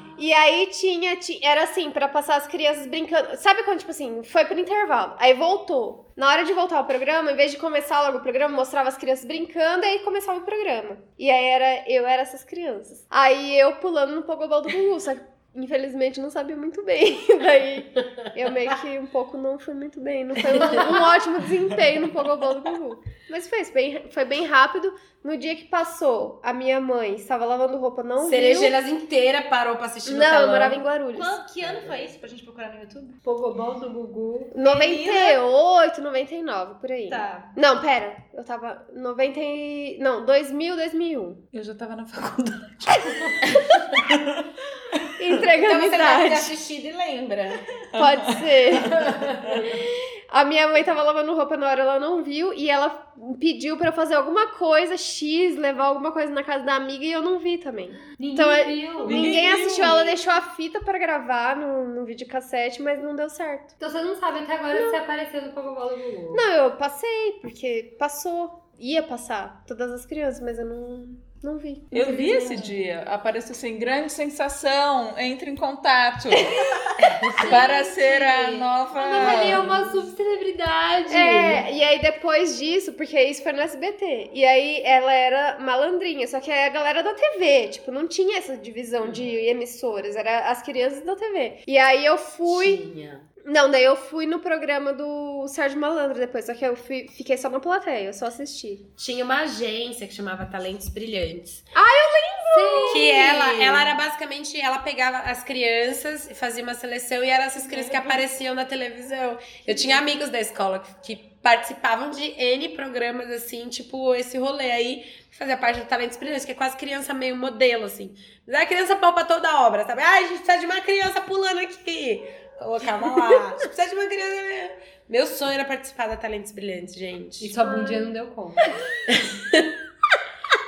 E aí tinha, ti- era assim, pra passar as crianças brincando. Sabe quando, tipo assim, foi pro intervalo, aí voltou. Na hora de voltar ao programa, em vez de começar logo o programa, mostrava as crianças brincando e aí começava o programa. E aí era, eu era essas crianças. Aí eu pulando no pogobol do Gugu, só que infelizmente não sabia muito bem. Daí eu meio que um pouco não fui muito bem. Não foi um, um ótimo desempenho no pogobol do Gugu. Mas foi, bem, foi bem rápido. No dia que passou, a minha mãe estava lavando roupa, não viu. Cerejeiras inteira parou pra assistir no Não, eu morava em Guarulhos. Quando- que ano foi isso pra gente procurar no YouTube? Pogobol do Gugu. 98, 99, por aí. Tá. Não, pera. Eu tava 90 e... Não, 2000, 2001. Eu já tava na faculdade. Entregando Então você deve ter assistido e lembra. Pode ser. A minha mãe tava lavando roupa na hora, ela não viu. E ela pediu pra eu fazer alguma coisa X, levar alguma coisa na casa da amiga. E eu não vi também. Ninguém Então, é- viu. Ninguém assistiu, ela deixou a fita pra gravar no, no videocassete, mas não deu certo. Então você não sabe até agora se apareceu no Pogobol do Gugu. Não, eu passei, porque passou. Ia passar, todas as crianças, mas eu não, não vi. Eu vi esse dia. Apareceu assim, grande sensação, entre em contato. para ser a nova... A Nathalie é uma subcelebridade. É, e aí depois disso, porque isso foi no SBT, e aí ela era malandrinha, só que aí a galera da TV, tipo, não tinha essa divisão de emissoras, era as crianças da TV. E aí eu fui. Tinha. Não, daí eu fui no programa do Sérgio Malandro depois, só que eu fui- fiquei só na plateia, eu só assisti. Tinha uma agência que chamava Talentos Brilhantes. Sim. Que ela, ela era basicamente, ela pegava as crianças e fazia uma seleção e eram essas crianças que apareciam na televisão. Eu tinha amigos da escola que, que participavam de N programas, assim, tipo esse rolê aí, que fazia parte do Talentos Brilhantes, que é quase criança meio modelo, assim. Mas a criança palpa toda a obra, sabe? Ah, a gente precisa de uma criança pulando aqui. Colocava lá. Gente precisa de uma criança. Meu sonho era participar da Talentos Brilhantes, gente. E sua bundinha não deu conta.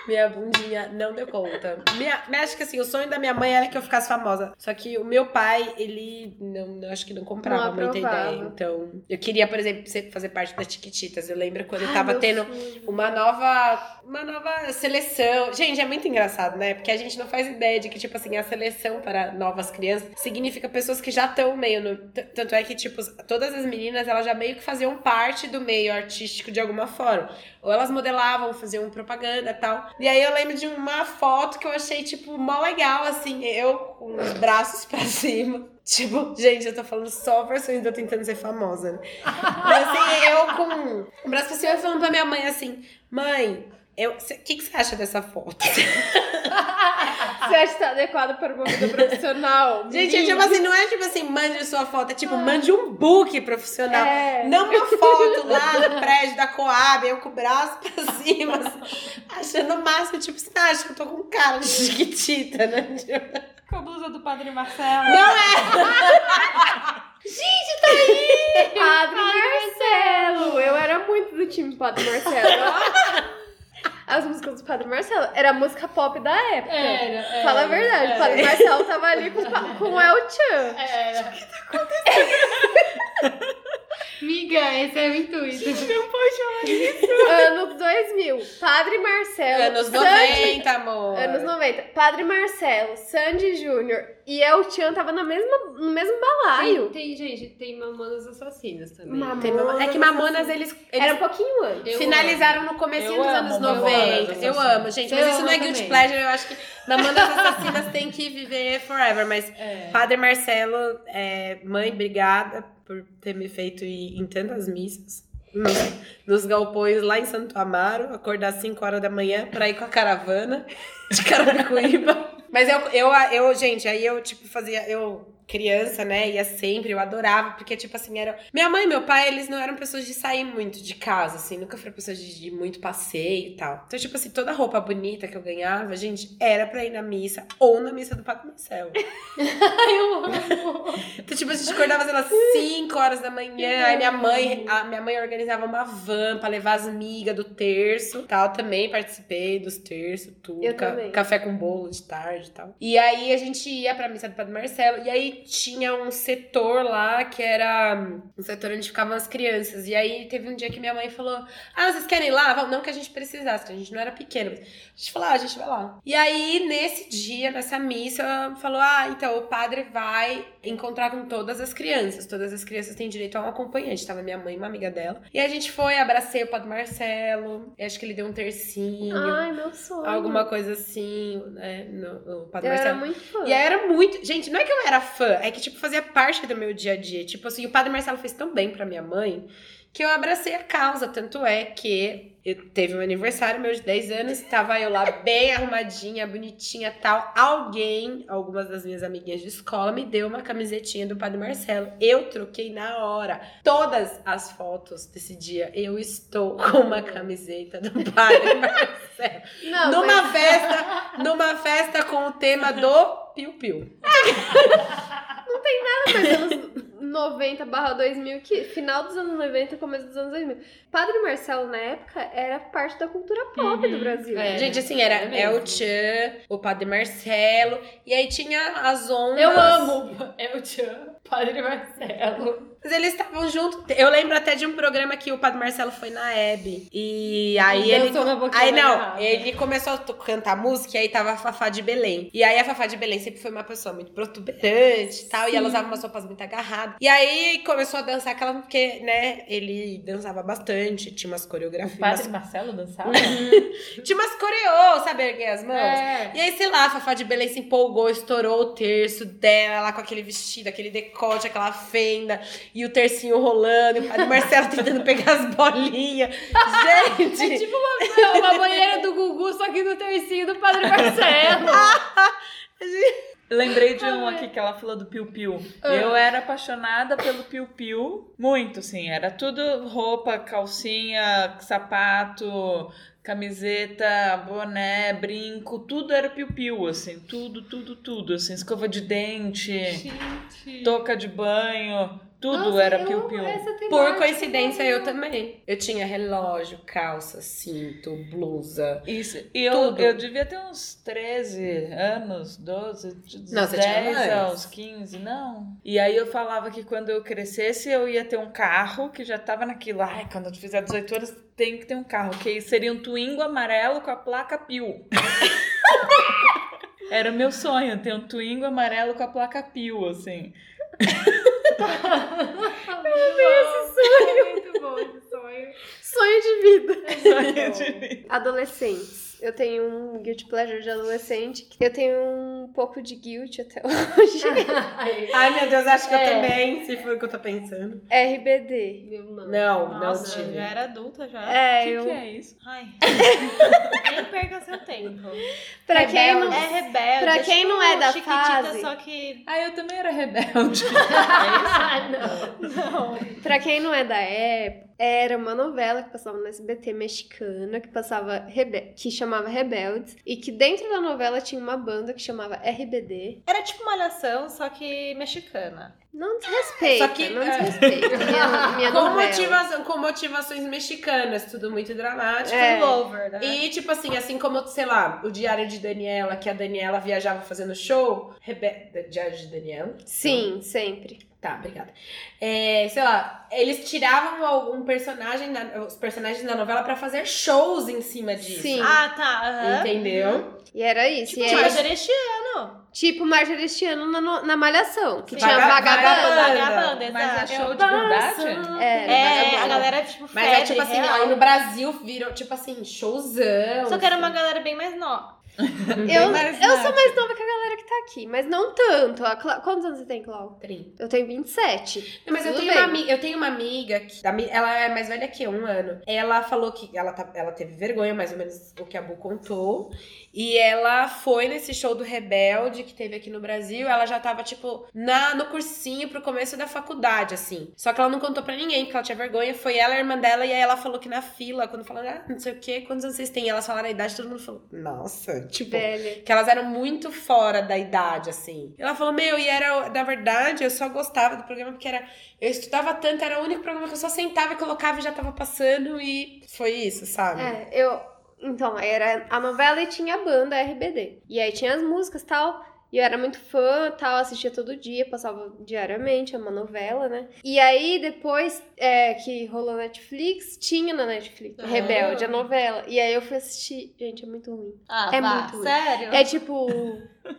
Minha bundinha não deu conta. Minha, acho que assim, o sonho da minha mãe era que eu ficasse famosa. Só que o meu pai, ele não, acho que não comprava Não muita ideia. Então, eu queria, por exemplo, fazer parte das Tiquititas. Eu lembro quando eu tava tendo sonho. uma nova, uma nova seleção. Gente, é muito engraçado, né? Porque a gente não faz ideia de que, tipo assim, a seleção para novas crianças significa pessoas que já estão meio no. Tanto é que, tipo, todas as meninas, elas já meio que faziam parte do meio artístico de alguma forma. Ou elas modelavam, faziam propaganda e tal. E aí eu lembro de uma foto que eu achei, tipo, mó legal, assim, eu com os braços pra cima. Tipo, gente, eu tô falando só versões eu tentando ser famosa, né? Mas assim, eu com o braço pra cima falando pra minha mãe assim, mãe, o que, que você acha dessa foto? Você acha que tá adequado para uma vida profissional? Gente, é tipo assim, não é tipo assim, mande sua foto, é tipo, mande um book profissional. É. Não uma foto lá no prédio da Coab, eu com o braço pra cima, assim, achando o máximo, tipo, você acha que eu tô com cara de chiquitita, né? Tipo, Com a blusa do Padre Marcelo. Não é! Padre Marcelo! Eu era muito do time Padre Marcelo. As músicas do Padre Marcelo era a música pop da época. Era, era, Fala a verdade, o era. Padre Marcelo tava ali com, o com o El Chan. Era. Miga, esse é o intuito. Anos 2000. Padre Marcelo. Anos Sandy- 90, amor. Anos 90. 90. Padre Marcelo, Sandy Júnior e El Chan tava na mesma, no mesmo balaio. Tem, tem, gente, tem Mamonas Assassinas também. Mamonas. Mama- é que Mamonas, eles, eles Era um pouquinho antes. Eu finalizaram no comecinho Eu dos amo anos Mamonas 90. Eu amo, gente. Eu Mas isso amo não é guilty pleasure. Eu acho que Mamonas Assassinas tem que viver forever. Mas É. Padre Marcelo, é, mãe, obrigada por ter me feito ir em tantas missas. Nos, nos galpões lá em Santo Amaro, acordar às 5 horas da manhã pra ir com a caravana de Carapicuíba. Mas eu, eu, eu, gente, aí eu, tipo, fazia. Eu, criança, né, ia sempre, eu adorava, porque, tipo assim, era. Minha mãe e meu pai, eles não eram pessoas de sair muito de casa, assim, nunca foram pessoas de, de muito passeio e tal. Então, tipo assim, toda roupa bonita que eu ganhava, gente, era pra ir na missa ou na missa do Padre Marcelo. Então, tipo, a gente acordava, sei lá, 5 horas da manhã. Aí minha mãe, a minha mãe organizava uma van pra levar as migas do terço. Tal, também participei dos terços, tudo. Eu ca- também. Café com bolo de tarde e tal. E aí a gente ia pra missa do Padre Marcelo. E aí tinha um setor lá que era um setor onde ficavam as crianças. E aí teve um dia que minha mãe falou: Ah, vocês querem ir lá? Não que a gente precisasse, que a gente não era pequeno. Mas a gente falou: Ah, a gente vai lá. E aí, nesse dia, nessa missa, falou: Ah, então o padre vai encontrar com todas as crianças. Todas as crianças têm direito a um acompanhante. Tava minha mãe e uma amiga dela. E a gente foi, abracei o padre Marcelo. Acho que ele deu um tercinho. Ai, meu sonho. Alguma coisa assim, né? No, o padre Eu era Marcelo. muito fã. E era muito. Gente, não é que eu era fã, é que, tipo, fazia parte do meu dia a dia. Tipo assim, o Padre Marcelo fez tão bem pra minha mãe que eu abracei a causa. Tanto é que eu teve um aniversário meu de 10 anos, tava eu lá bem arrumadinha, bonitinha tal. Alguém, algumas das minhas amiguinhas de escola, me deu uma camisetinha do Padre Marcelo. Eu troquei na hora. Todas as fotos desse dia, eu estou com uma camiseta do Padre Marcelo. Não, numa mas- festa, numa festa com o tema do Piu Piu. mas anos 90 barra 2000, que final dos anos 90, começo dos anos 2000. Padre Marcelo, na época, era parte da cultura pop do Brasil. É. Gente, assim, era É. El Chan, o Padre Marcelo, e aí tinha as ondas. Eu amo El Chan, Padre Marcelo. Mas eles estavam juntos. Eu lembro até de um programa que o Padre Marcelo foi na Hebe. E aí ele. boquinha Aí não, ele começou a cantar música e aí tava a Fafá de Belém. E aí a Fafá de Belém sempre foi uma pessoa muito protuberante e tal. E ela usava umas roupas muito agarradas. E aí começou a dançar aquela. Porque, né, ele dançava bastante, tinha umas coreografias. Padre Marcelo dançava? Tinha umas coreô, sabe, erguer as mãos? É. E aí, sei lá, a Fafá de Belém se empolgou, estourou o terço dela lá com aquele vestido, aquele decote, aquela fenda, e o tercinho rolando, e o padre Marcelo tentando pegar as bolinhas. Gente! É tipo uma, uma banheira do Gugu, só que no tercinho do Padre Marcelo. Lembrei de um aqui que ela falou do Piu Piu. Eu era apaixonada pelo Piu Piu, muito, assim. Era tudo roupa, calcinha, sapato, camiseta, boné, brinco, tudo era Piu Piu, assim. Tudo, tudo, tudo, assim. Escova de dente, Gente. touca de banho, tudo Nossa, era Piu Piu. essa Por temática. coincidência, eu também. Eu tinha relógio, calça, cinto, blusa. Isso. E eu, eu devia ter uns 13 anos, 12, dos Não, você tinha 10 mais. aos 15, não. E aí eu falava que quando eu crescesse eu ia ter um carro, que já tava naquilo, ai, quando eu fizer 18 anos tem que ter um carro, que seria um Twingo amarelo com a placa Pio. Era o meu sonho, ter um Twingo amarelo com a placa Pio, assim. Eu vi esse sonho. Muito bom esse sonho. Sonho de vida. Sonho de- Adolescentes. Eu tenho um guilty pleasure de adolescente. Eu tenho um pouco de guilt até hoje. Ai, meu Deus, acho que eu É. também, se foi o que eu tô pensando. RBD. Meu não. Não, não Nossa, tive. já era adulta já. É, O que, eu. que é isso? Ai. Nem perca seu tempo. Pra quem não. É rebelde. Pra é quem não é da Chiquitita, fase. Só que. Ah, eu também era rebelde. Ah, não. Pra quem não é da época, era uma novela que passava no SBT mexicana, que passava Rebe- que chamava Rebeldes, e que dentro da novela tinha uma banda que chamava RBD. Era tipo malhação, só que mexicana. Não desrespeita, Só que, não é. desrespeita. Minha, minha Com, novela. motivação, com motivações mexicanas, tudo muito dramático. É. Pullover, né? E, tipo assim, assim como, sei lá, o Diário de Daniela, que a Daniela viajava fazendo show. Rebe... Diário de Daniela? Sim, sempre. Tá, obrigada. É, sei lá, eles tiravam algum personagem, da- os personagens da novela pra fazer shows em cima disso. Sim. Ah, tá. aham. Entendeu? E era isso. Tipo, e aí, Marjorie este ano. tipo Marjorie este ano na, na Malhação, que Sim. tinha Vaga- vagabanda. Vagabanda, Mas é exato. show de verdade? É, É, a galera, tipo, Mas febre, é tipo assim, real. ó, no Brasil virou, tipo assim, showzão. Só que era uma assim. galera bem mais nova. Eu, eu sou mais nova que a galera que tá aqui, mas não tanto. A Cla- Quantos anos você tem, Clau? 30. Eu tenho 27. Não, mas eu tenho, bem. uma, ami- eu tenho uma amiga que. Ela é mais velha que eu, um ano. Ela falou que ela, tá- ela teve vergonha, mais ou menos o que a Bu contou. E ela foi nesse show do Rebelde que teve aqui no Brasil. Ela já tava, tipo, na, no cursinho pro começo da faculdade, assim. Só que ela não contou pra ninguém, porque ela tinha vergonha. Foi ela, a irmã dela, e aí ela falou que na fila, quando falaram, ah, não sei o quê, quantos anos vocês têm? E elas falaram a idade, todo mundo falou, nossa, tipo. Velha. Que elas eram muito fora da idade, assim. Ela falou, meu, e era, na verdade, eu só gostava do programa porque era. Eu estudava tanto, era o único programa que eu só sentava e colocava e já tava passando, e foi isso, sabe? É, eu. Então, era a novela e tinha a banda RBD. E aí tinha as músicas e tal. E eu era muito fã tal, assistia todo dia, passava diariamente, é uma novela, né? E aí, depois é, que rolou Netflix, tinha na Netflix, Ah. Rebelde, a novela. E aí eu fui assistir. Gente, é muito ruim. Ah, É muito ruim. Sério? É tipo,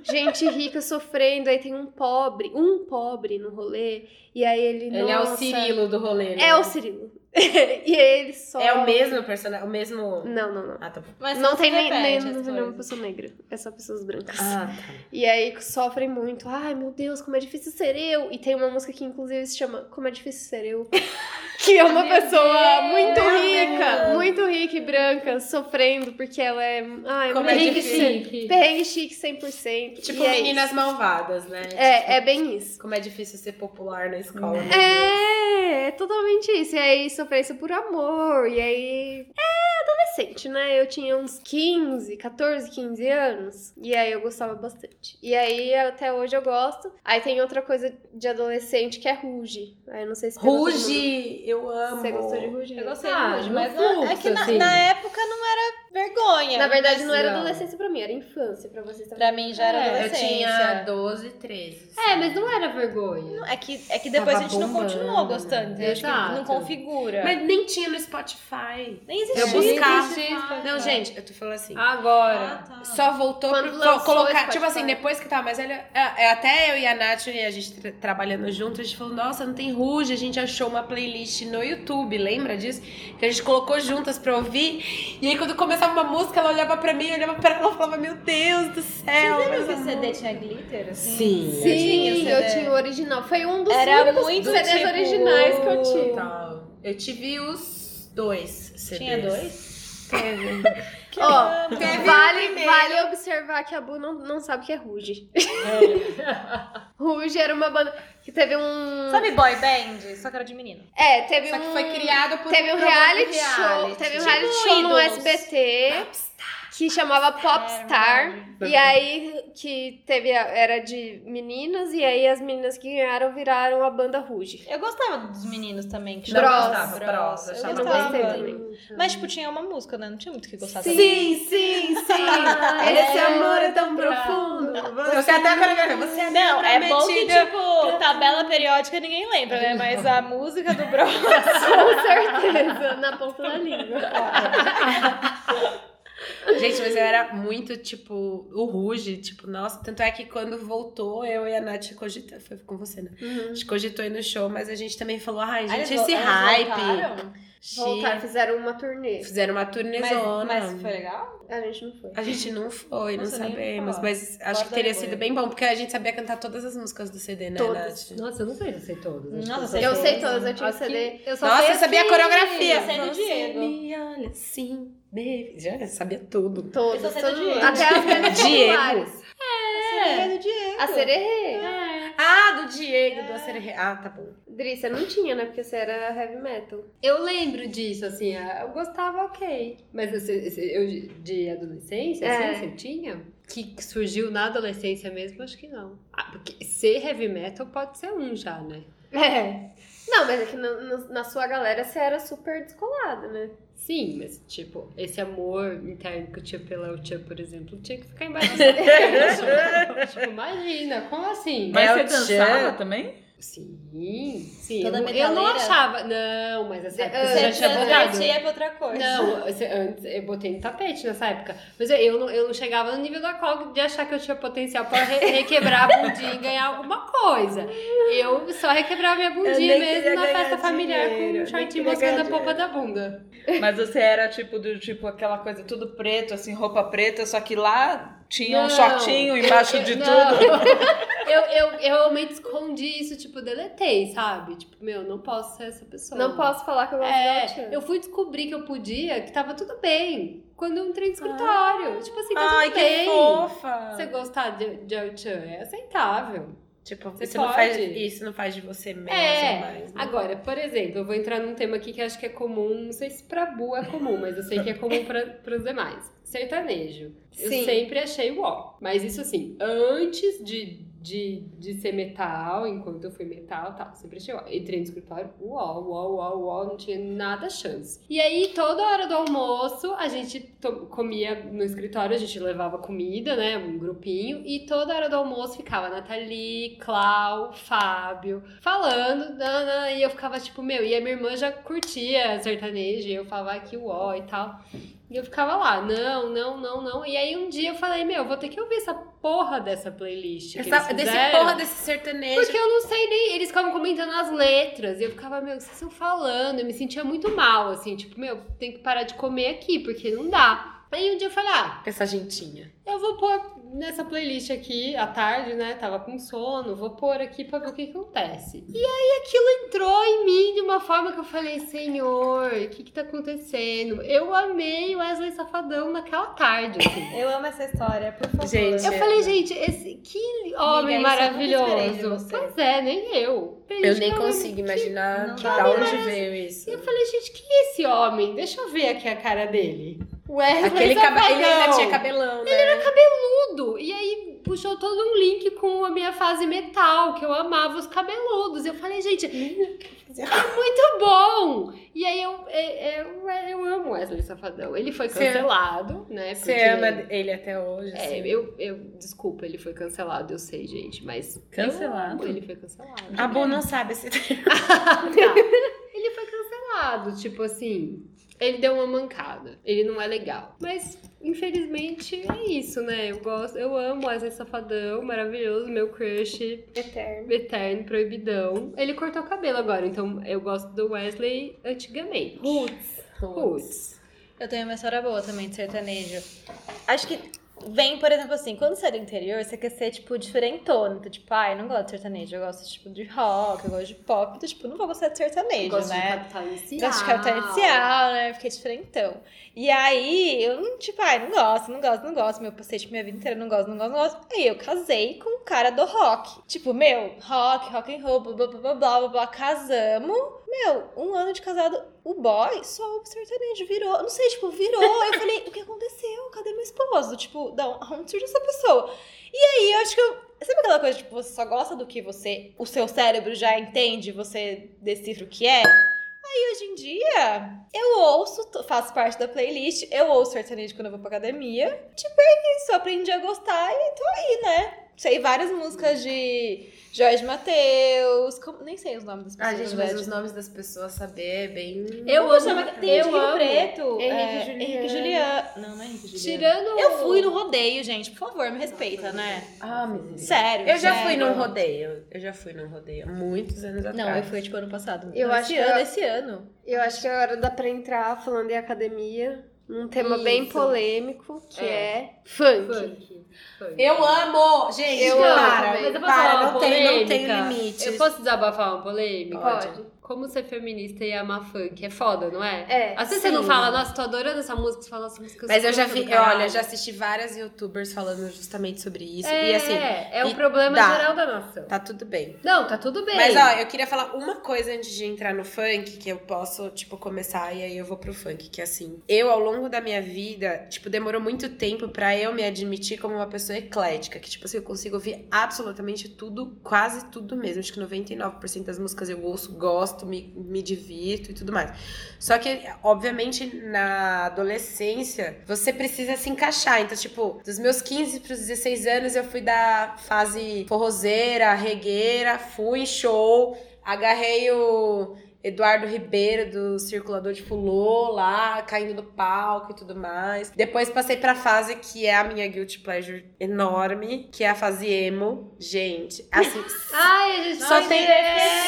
gente rica sofrendo, aí tem um pobre, um pobre no rolê, e aí ele. Ele é o Cirilo do rolê, né? É o Cirilo. e aí ele só. É o mesmo personagem, o mesmo... Não, não, não. Ah, tá bom. Mas não tem nem, nem nenhuma pessoa negra. É só pessoas brancas. Ah, tá. E aí sofrem muito. Ai, meu Deus, como é difícil ser eu. E tem uma música que inclusive se chama Como é difícil ser eu. Que é uma pessoa muito rica, muito rica e branca, sofrendo porque ela é. Ai, Como muito é chique. Perrengue chique 100%. Tipo e é Meninas isso. Malvadas, né? É, é bem isso. Como é difícil ser popular na escola. né? É, é totalmente isso. E aí sofrência por amor. E aí. É adolescente, né? Eu tinha uns 15, 14, 15 anos. E aí eu gostava bastante. E aí até hoje eu gosto. Aí tem outra coisa de adolescente que é Ruge. Aí eu não sei se. Ruge, eu amo. Você gostou de Ruge? Eu gostei Ah, muito, no mas fluxo, é que na, assim. na época não era vergonha. Na verdade, não era Não. adolescência pra mim, era infância pra vocês também. Pra mim já era É, eu Eu adolescência. tinha 12, 13. É, mas não era vergonha. É que, é que depois Tava a gente não bombando, continuou né? gostando. entendeu? Acho que Exato. não configura. Mas nem tinha no Spotify. nem existia. Eu buscava. Existe, Não, gente, eu tô falando assim. Agora. tá. Só voltou Quando lançou colocar. Tipo assim, depois que tava mais velha. é, é, até eu e a Nath, e a gente tra- trabalhando junto, a gente falou: Nossa, não tem ruge. A gente achou uma playlist no YouTube, lembra disso? Que a gente colocou juntas pra ouvir. E aí, quando começava uma música, ela olhava pra mim, eu olhava pra ela e falava: Meu Deus do céu. Você lembra que o amor." CD tinha glitter? Assim? Sim. Sim, Eu tinha o eu tinha o original. Foi um dos Era únicos muito, CDs tipo, originais que eu tive. Eu tive os dois CDs. Tinha dois? Ó, Teve vale, primeiro. vale observar que a Bu não, não sabe o que é Ruge. Ruge era uma banda que teve um. Sabe boy band? Só que era de menino. É, teve Só um. que foi criado por Teve um programa reality, de show. Teve um Tipo reality show no. SBT que chamava Popstar. É, e aí que teve. a- Era de meninas, e aí as meninas que ganharam viraram a banda Ruge. Eu gostava dos meninos também. Que Não chamavam gostava, Bros. Bros, eu não gostava. gostei bem. também. Mas, tipo, tinha uma música, né? Não tinha muito o que gostar Sim. também. sim, sim. Ah, Esse é. amor é tão profundo. Você até a coreografia. Você é Não, é bom que, tipo, tabela periódica ninguém lembra, né? Mas a música do Bros. Com certeza, na ponta da língua. Gente, mas eu era muito, tipo, o Ruge, tipo, nossa. Tanto é que quando voltou, eu e a Nath cogitamos. Foi com você, né? A gente cogitou ir no show, mas a gente também falou, ai, gente, esse hype. Xi. Voltaram, fizeram uma turnê. Fizeram uma Mas, turnezona. mas foi legal? A gente não foi. A gente não foi, Nossa, não sabemos. Mas acho que teria sido bem bom, porque a gente sabia cantar todas as músicas do CD, né, Todas. Nath? Nossa, eu não sei se eu sei todas. Nossa, Eu sei todas, eu tinha o CD. Eu só Nossa, sei eu sabia a coreografia. Eu sei do Diego. me olha assim, baby. Já sabia tudo. Do todo mundo. Até as grandes Diego. É, do Diego. A Sererê. Ah, do Diego, do Acerre. Ah, tá bom. Dri, você não tinha, né? Porque você era heavy metal. Eu lembro disso, assim, eu gostava ok. Mas esse- eu de- de adolescência, É. assim, você tinha? Que surgiu na adolescência mesmo, acho que não. Ah, porque ser heavy metal pode ser um já, né? É. Não, mas é que no- no- na sua galera você era super descolada, né? Sim, mas tipo, esse amor interno que eu tinha pela Utia, por exemplo, tinha que ficar embaixo tapete. Tipo, imagina, como assim? Mas É você dançava também? Sim, sim. Toda eu, não- eu não achava. Não, mas essa época Você você já tinha botado. transvertia pra outra coisa. Não, você- antes eu botei no tapete nessa época. Mas eu, eu, não, eu não chegava no nível da Cog de achar que eu tinha potencial pra re- requebrar a bundinha e ganhar alguma coisa. Eu só requebrava minha bundinha mesmo na festa familiar dinheiro, com um shortinho mostrando a polpa da bunda. Mas você era tipo do tipo aquela coisa tudo preto, assim, roupa preta, só que lá tinha um Não. shortinho embaixo de Não. tudo. eu, eu, eu realmente escondi isso, tipo, deletei, sabe? Tipo, meu, não posso ser essa pessoa. Não posso falar que eu gosto de É, Elton. eu fui descobrir que eu podia, que tava tudo bem. Quando eu entrei no escritório. Tipo assim, tá Ai, tudo que bem. fofa. Você gostar de, de El-Chan é aceitável. Tipo, Você isso não, faz, pode. isso não faz de você menos É. mais. né? Agora, por exemplo, eu vou entrar num tema aqui que acho que é comum, não sei se pra Bu é comum, mas eu sei que é comum pra, pros demais. Sertanejo. Eu Sim. sempre achei uó. Mas isso assim, antes de, de, de ser metal, enquanto eu fui metal tal, sempre achei uó. Entrei no escritório, uó, uó, uó, uó, não tinha nada chance. E aí, toda hora do almoço, a gente comia no escritório, a gente levava comida, né, um grupinho, e toda hora do almoço ficava Nathalie, Clau, Fábio, falando, e eu ficava tipo, meu, e a minha irmã já curtia sertanejo, e eu falava "Ai, que uó e tal. E eu ficava lá, não, não, não, não. E aí um dia eu falei, meu, vou ter que ouvir essa porra dessa playlist. que Essa- desse porra desse sertanejo. Porque eu não sei nem. Eles ficavam comentando as letras. E eu ficava, meu, o que vocês estão falando? Eu me sentia muito mal, assim, tipo, meu, tem que parar de comer aqui, porque não dá. Aí um dia eu falei, ah, Essa gentinha. eu vou pôr nessa playlist aqui à tarde, né? Tava com sono, vou pôr aqui pra ver o que, que acontece. E aí aquilo entrou em mim de uma forma que eu falei, senhor, o que que tá acontecendo? Eu amei o Wesley Safadão naquela tarde, assim. Eu amo essa história, por favor. Gente, Eu falei, gente, esse que homem Amiga, de maravilhoso. Pois é, nem eu. Eu nem que consigo homem- imaginar de dá. onde veio isso. E eu falei, gente, que é esse homem? Deixa eu ver aqui a cara dele. Wesley Aquele cabe... Ele ainda Safadão. tinha cabelão, né? Tudo. E aí puxou todo um link com a minha fase metal, que eu amava os cabeludos. Eu falei, gente, é muito bom! E aí eu, é- é- eu, eu amo Wesley Safadão. Ele foi cancelado, né? Você ama ele até hoje, É, assim. eu, eu, desculpa, ele foi cancelado, eu sei, gente, mas. Cancelado? eu Ele foi cancelado. A Bu não sabe esse Tá. Ele foi cancelado, tipo assim. Ele deu uma mancada. Ele não é legal. Mas, infelizmente, é isso, né? Eu gosto, eu amo Wesley Safadão, maravilhoso, meu crush Eterno. eterno, proibidão. Ele cortou o cabelo agora, então eu gosto do Wesley antigamente. Roots. Roots. Eu tenho uma história boa também de sertanejo. Acho que vem, por exemplo, assim, quando você é do interior, você quer ser, tipo, diferentona. Então, tipo, ai, eu não gosto de sertanejo, eu gosto, tipo, de rock, eu gosto de pop. Então, tipo, não vou gostar de sertanejo, Gosto de né? capital inicial. Gosto de capital inicial, né? Fiquei diferentão. E aí, eu, tipo, ai, não gosto, não gosto, não gosto. Meu passei, tipo, minha vida inteira, não gosto, não gosto, não gosto. Aí eu casei com um cara do rock. Tipo, meu, rock, rock and roll, blá, blá, blá, blá, blá, blá, blá. Casamos. Meu, um ano de casado, o boy só o sertanejo virou. Não sei, tipo, virou. Eu falei, o que aconteceu? Cadê meu esposo? Tipo, não, onde surgiu essa pessoa? E aí, eu acho que eu. Sabe aquela coisa, tipo, você só gosta do que você. O seu cérebro já entende, você decifra o que é? Aí hoje em dia, eu ouço, faço parte da playlist, eu ouço sertanejo quando eu vou pra academia. Tipo, é isso, aprendi a gostar e tô aí, né? Sei várias músicas de Jorge Mateus, como- nem sei os nomes das pessoas. Ah, gente, mas os nomes das pessoas saber é bem. Eu amo, chama? Tem eu amo. Preto. Henrique é, Juliano. Henrique Juliano. Não, não é Henrique Juliano. Tirando. Eu fui no rodeio, gente. Por favor, me respeita, né? Ah, misericórdia. Sério. Eu já sério. fui num rodeio. Eu já fui num rodeio há muitos anos atrás. Não, eu fui, tipo, ano passado. Eu acho esse que ano, eu- esse ano. Eu acho que agora dá pra entrar falando em academia. Um tema bem Isso. polêmico, que é, É. funk. Funk. Eu amo! Gente, Eu para, amo, Mas eu posso para, não tem, não tem limites. Eu posso desabafar uma polêmica? Pode. Como ser feminista e amar funk é foda, não é? É, Às vezes você não sim. fala, nossa, tô adorando essa música, você fala essa música. Mas eu já vi, olha, eu já assisti várias youtubers falando justamente sobre isso. É, E assim, é o e problema dá. geral da nação. tá tudo bem. Não, tá tudo bem. Mas ó, eu queria falar uma coisa antes de entrar no funk, que eu posso, tipo, começar e aí eu vou pro funk, que é assim, eu ao longo da minha vida, tipo, demorou muito tempo pra eu me admitir como uma pessoa eclética, que tipo assim, eu consigo ouvir absolutamente tudo, quase tudo mesmo. Acho que 99% das músicas eu ouço, gosto. me, me divirto e tudo mais. Só que, obviamente, na adolescência, você precisa se encaixar. Então, tipo, dos meus 15 pros 16 anos, eu fui da fase forrozeira, regueira, fui em show, agarrei o Eduardo Ribeiro do Circulador de Fulô lá, caindo do palco e tudo mais. Depois passei pra fase que é a minha guilty pleasure enorme, que é a fase emo. Gente, assim, Ai, a gente só tem,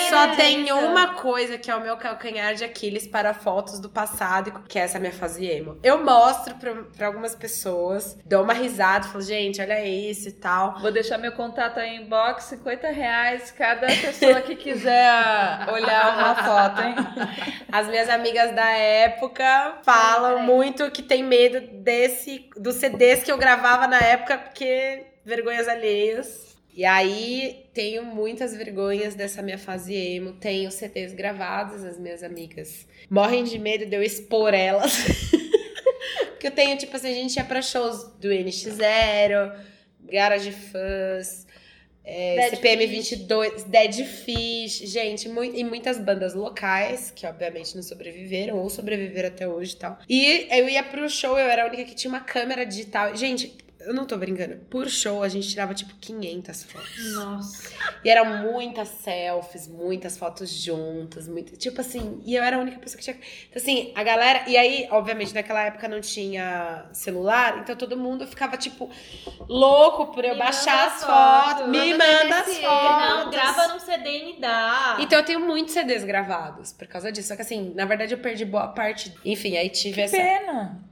só tem uma coisa que é o meu calcanhar de Aquiles para fotos do passado, que é essa minha fase emo. Eu mostro pra, pra algumas pessoas, dou uma risada, falo, gente, olha isso e tal. Vou deixar meu contato aí em box, 50 reais cada pessoa que quiser olhar uma foto, hein? As minhas amigas da época falam muito que tem medo desse dos CDs que eu gravava na época, porque vergonhas alheias. E aí, tenho muitas vergonhas dessa minha fase emo. Tenho CDs gravados, as minhas amigas morrem de medo de eu expor elas. Porque eu tenho, tipo assim, a gente ia pra shows do NX0, Garage Fãs, é, Dead CPM 22, Dead Fish, gente, e muitas bandas locais, que obviamente não sobreviveram, ou sobreviveram até hoje e tal. E eu ia pro show, eu era a única que tinha uma câmera digital. Gente, eu não tô brincando. Por show, a gente tirava tipo 500 fotos. Nossa. E eram muitas selfies, muitas fotos juntas, muito, tipo assim, e eu era a única pessoa que tinha. Então, assim, a galera. E aí, obviamente, naquela época não tinha celular, então todo mundo ficava, tipo, louco por eu Me baixar as foto, fotos. Me manda as fotos. Não, grava num CD e me dá. Então eu tenho muitos CDs gravados por causa disso. Só que assim, na verdade eu perdi boa parte. Enfim, aí tive essa. Pena.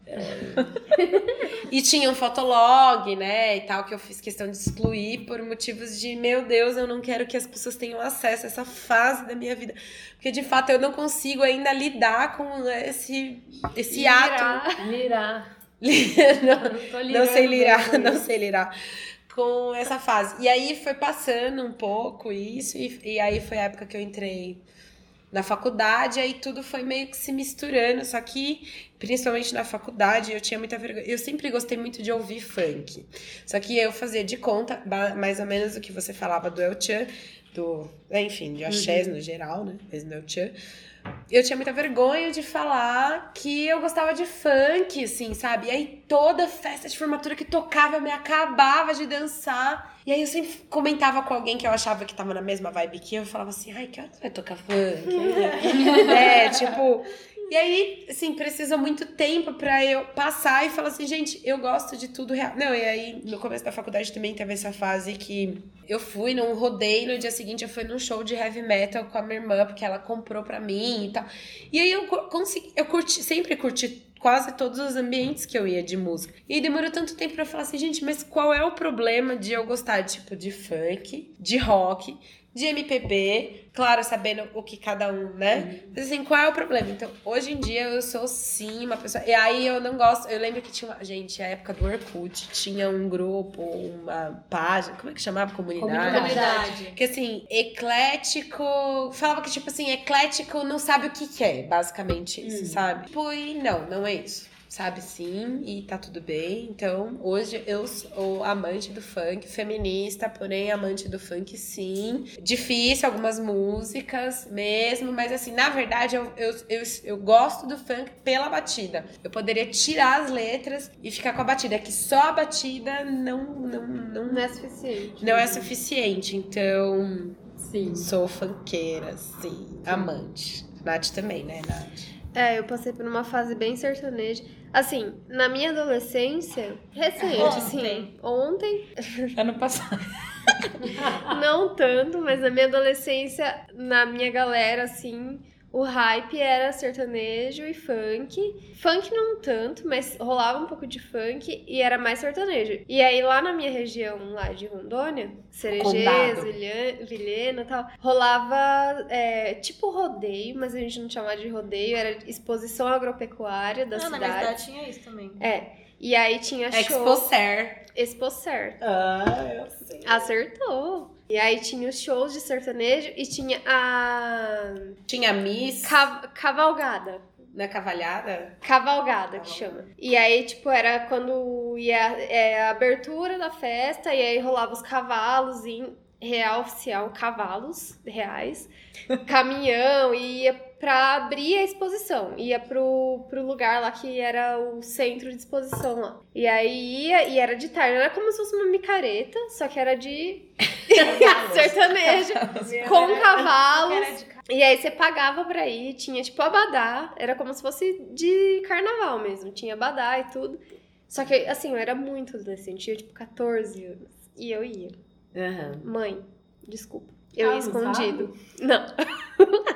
E tinha um fotolog, né, e tal, que eu fiz questão de excluir por motivos de, meu Deus, eu não quero que as pessoas tenham acesso a essa fase da minha vida. Porque, de fato, eu não consigo ainda lidar com esse, esse ato. Lirar. não, Não não sei lirar, não sei lirar com essa fase. E aí foi passando um pouco isso, e, e aí foi a época que eu entrei na faculdade, aí tudo foi meio que se misturando, só que principalmente na faculdade eu tinha muita vergonha. Eu sempre gostei muito de ouvir funk. Só que eu fazia de conta, mais ou menos o que você falava do El Chan, do, enfim, de axés no geral, né? Mas no El Chan. Eu tinha muita vergonha de falar que eu gostava de funk, assim, sabe? E aí toda festa de formatura que tocava eu me acabava de dançar. E aí eu sempre comentava com alguém que eu achava que tava na mesma vibe que eu, eu falava assim, ai, que hora vai tocar funk? é, tipo. E aí, assim, precisa muito tempo pra eu passar e falar assim, gente, eu gosto de tudo real. Não, e aí, no começo da faculdade também teve essa fase que eu fui num rodeio, no dia seguinte eu fui num show de heavy metal com a minha irmã, porque ela comprou pra mim e tal. E aí eu co- consegui, eu curti, sempre curti quase todos os ambientes que eu ia de música. E demorou tanto tempo eu falar assim, gente, mas qual é o problema de eu gostar, tipo, de funk, de rock, de MPB, claro, sabendo o que cada um, né? Mas assim, qual é o problema? Então, hoje em dia eu sou sim uma pessoa. E aí eu não gosto. Eu lembro que tinha uma. Gente, a época do Orkut tinha um grupo, uma página. Como é que chamava? Comunidade. Comunidade. Que assim, eclético. Falava que, tipo assim, eclético não sabe o que, que é, basicamente isso, sabe? Tipo, e não, não é isso. Sabe sim, e tá tudo bem. Então, hoje eu sou amante do funk, feminista, porém amante do funk sim. Difícil algumas músicas mesmo, mas assim, na verdade, eu, eu, eu, eu gosto do funk pela batida. Eu poderia tirar as letras e ficar com a batida. É que só a batida não, não, não, Não é suficiente. não é suficiente. Então, Sim. Sou funkeira, sim. Amante. Nath também, né, Nath? É, eu passei por uma fase bem sertaneja. Assim, na minha adolescência, recente, Ontem. assim, ontem, Ano passado. não tanto, mas na minha adolescência, na minha galera, assim, o hype era sertanejo e funk. Funk não tanto, mas rolava um pouco de funk e era mais sertanejo. E aí lá na minha região, lá de Rondônia, Cerejeiro, Condado. Vilhena, Vilhena e tal, rolava é, tipo rodeio, mas a gente não chamava de rodeio, era exposição agropecuária da Não, na cidade. minha cidade tinha isso também. É. E aí tinha show. Exposer. Expocer. Ah, eu sei. Acertou. E aí tinha os shows de sertanejo e tinha a Tinha Miss cav- cavalgada. na cavalhada. Cavalgada que chama. E aí, tipo, era quando ia é, a abertura da festa e aí rolava os cavalos. E real oficial, cavalos reais, caminhão, e ia pra abrir a exposição. Ia pro, pro lugar lá que era o centro de exposição lá. E aí ia, e era de tarde. Era como se fosse uma micareta, só que era de sertanejo, com cavalos. E aí você pagava pra ir, tinha tipo abadá, era como se fosse de carnaval mesmo, tinha abadá e tudo. Só que, assim, eu era muito adolescente, tinha tipo 14 anos. E eu ia. Aham. Mãe, desculpa. Eu ia Abusado? escondido. Não.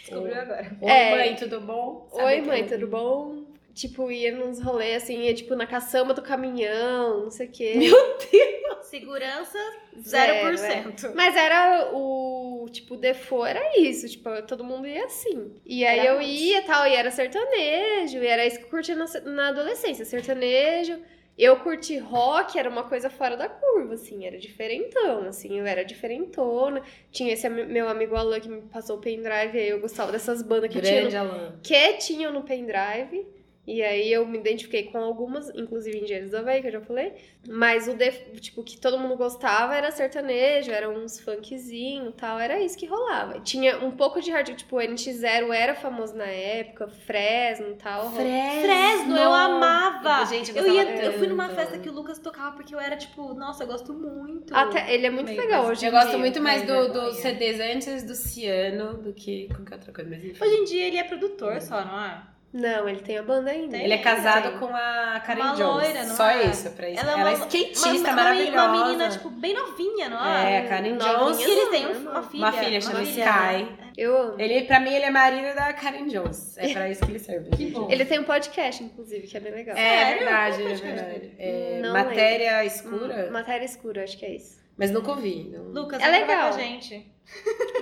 Descobriu agora. Oi, É. mãe, tudo bom? Sabe Oi, mãe, tudo bom? Tipo, ia nos rolês assim, ia tipo na caçamba do caminhão, não sei o quê. Segurança, Zero, 0%. Mas era o, tipo, o default era isso, tipo, todo mundo ia assim. E aí Era eu roots. ia e tal, e era sertanejo, e era isso que eu curtia na, na adolescência, sertanejo. Eu curti rock, era uma coisa fora da curva, assim, era diferentão, assim, eu era diferentona. Tinha esse meu amigo Alan que me passou o pendrive, aí eu gostava dessas bandas que tinham, Grande Alan. que tinham no pendrive. E aí eu me identifiquei com algumas, inclusive Engenheiros do Havaí, que eu já falei. Mas o def- tipo, que todo mundo gostava era sertanejo, era uns funkzinho e tal, era isso que rolava. Tinha um pouco de hard, tipo, o NX0 era famoso na época, Fresno e tal. Fresno, eu amava. Gente, eu Eu, ia, eu fui numa festa que o Lucas tocava porque eu era tipo, nossa, eu gosto muito. Até, ele é muito Meio legal hoje Eu em gosto dia. muito mais do, dos CDs antes do Ciano do que qualquer outra coisa. Mas enfim. Hoje em dia ele é produtor só, não é? Não, ele tem a banda ainda. Tem? Ele é casado Tem. com a Karen Uma Jones. loira, não Só é? isso, pra isso. Ela Ela, é uma, é skatista uma, uma, maravilhosa. Uma menina, tipo, bem novinha, não é? É, a Karen Jones. E um- irmão. uma filha. Uma filha, chama filha. Sky. Eu amo. Ele, pra mim, ele é marido da Karen Jones. É pra isso que ele serve. Que bom. Ele tem um podcast, inclusive, que é bem legal. É Sério? verdade, é verdade. É, matéria escura. Hum, Matéria escura, acho que é isso. Mas nunca ouvi. não- Lucas, É legal. com a gente.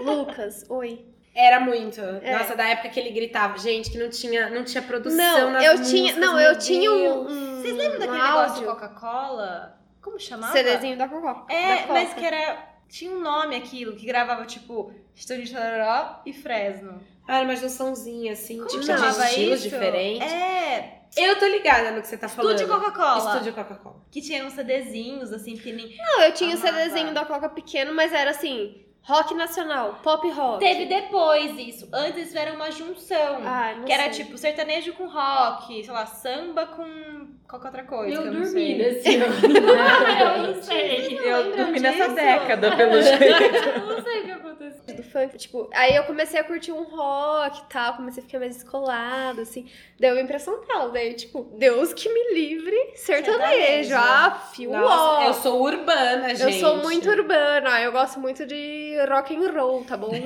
Lucas, oi. Era muito. É. Nossa, da época que ele gritava. Gente, que não tinha, não tinha produção Não, nas eu músicas, tinha, não, eu tinha um, Deus. um Vocês lembram daquele um negócio de Coca-Cola? Como chamava? CDzinho da Coca. É, da Coca. mas que era. Tinha um nome aquilo, que gravava tipo Estúdio de Chororó e Fresno. Ah, era uma junçãozinha, assim, Como tipo, chamava de estilos isso? diferentes. É, Eu tô ligada no que você tá falando. Estúdio Coca-Cola. Estúdio Coca-Cola. Que tinha uns CDzinhos, assim, pequenininhos. Não, eu tinha o Amava. CDzinho da Coca pequeno, mas era assim, rock nacional, pop rock. Teve depois isso. Antes era uma junção. Ai, não que era sei. tipo sertanejo com rock, sei lá, samba com qualquer outra coisa. Eu eu não dormi sei. nesse Eu não sei. Eu lembram dormi nessa disso? década, pelo jeito. Eu não sei o que aconteceu. do funk, tipo, aí eu comecei a curtir um rock e tal, comecei a ficar mais descolada, assim. Daí eu vim pra São Paulo, daí, tipo, Deus que me livre, sertanejo, Nossa, uó. eu sou urbana, gente. Eu sou muito urbana, eu gosto muito de rock and roll, tá bom?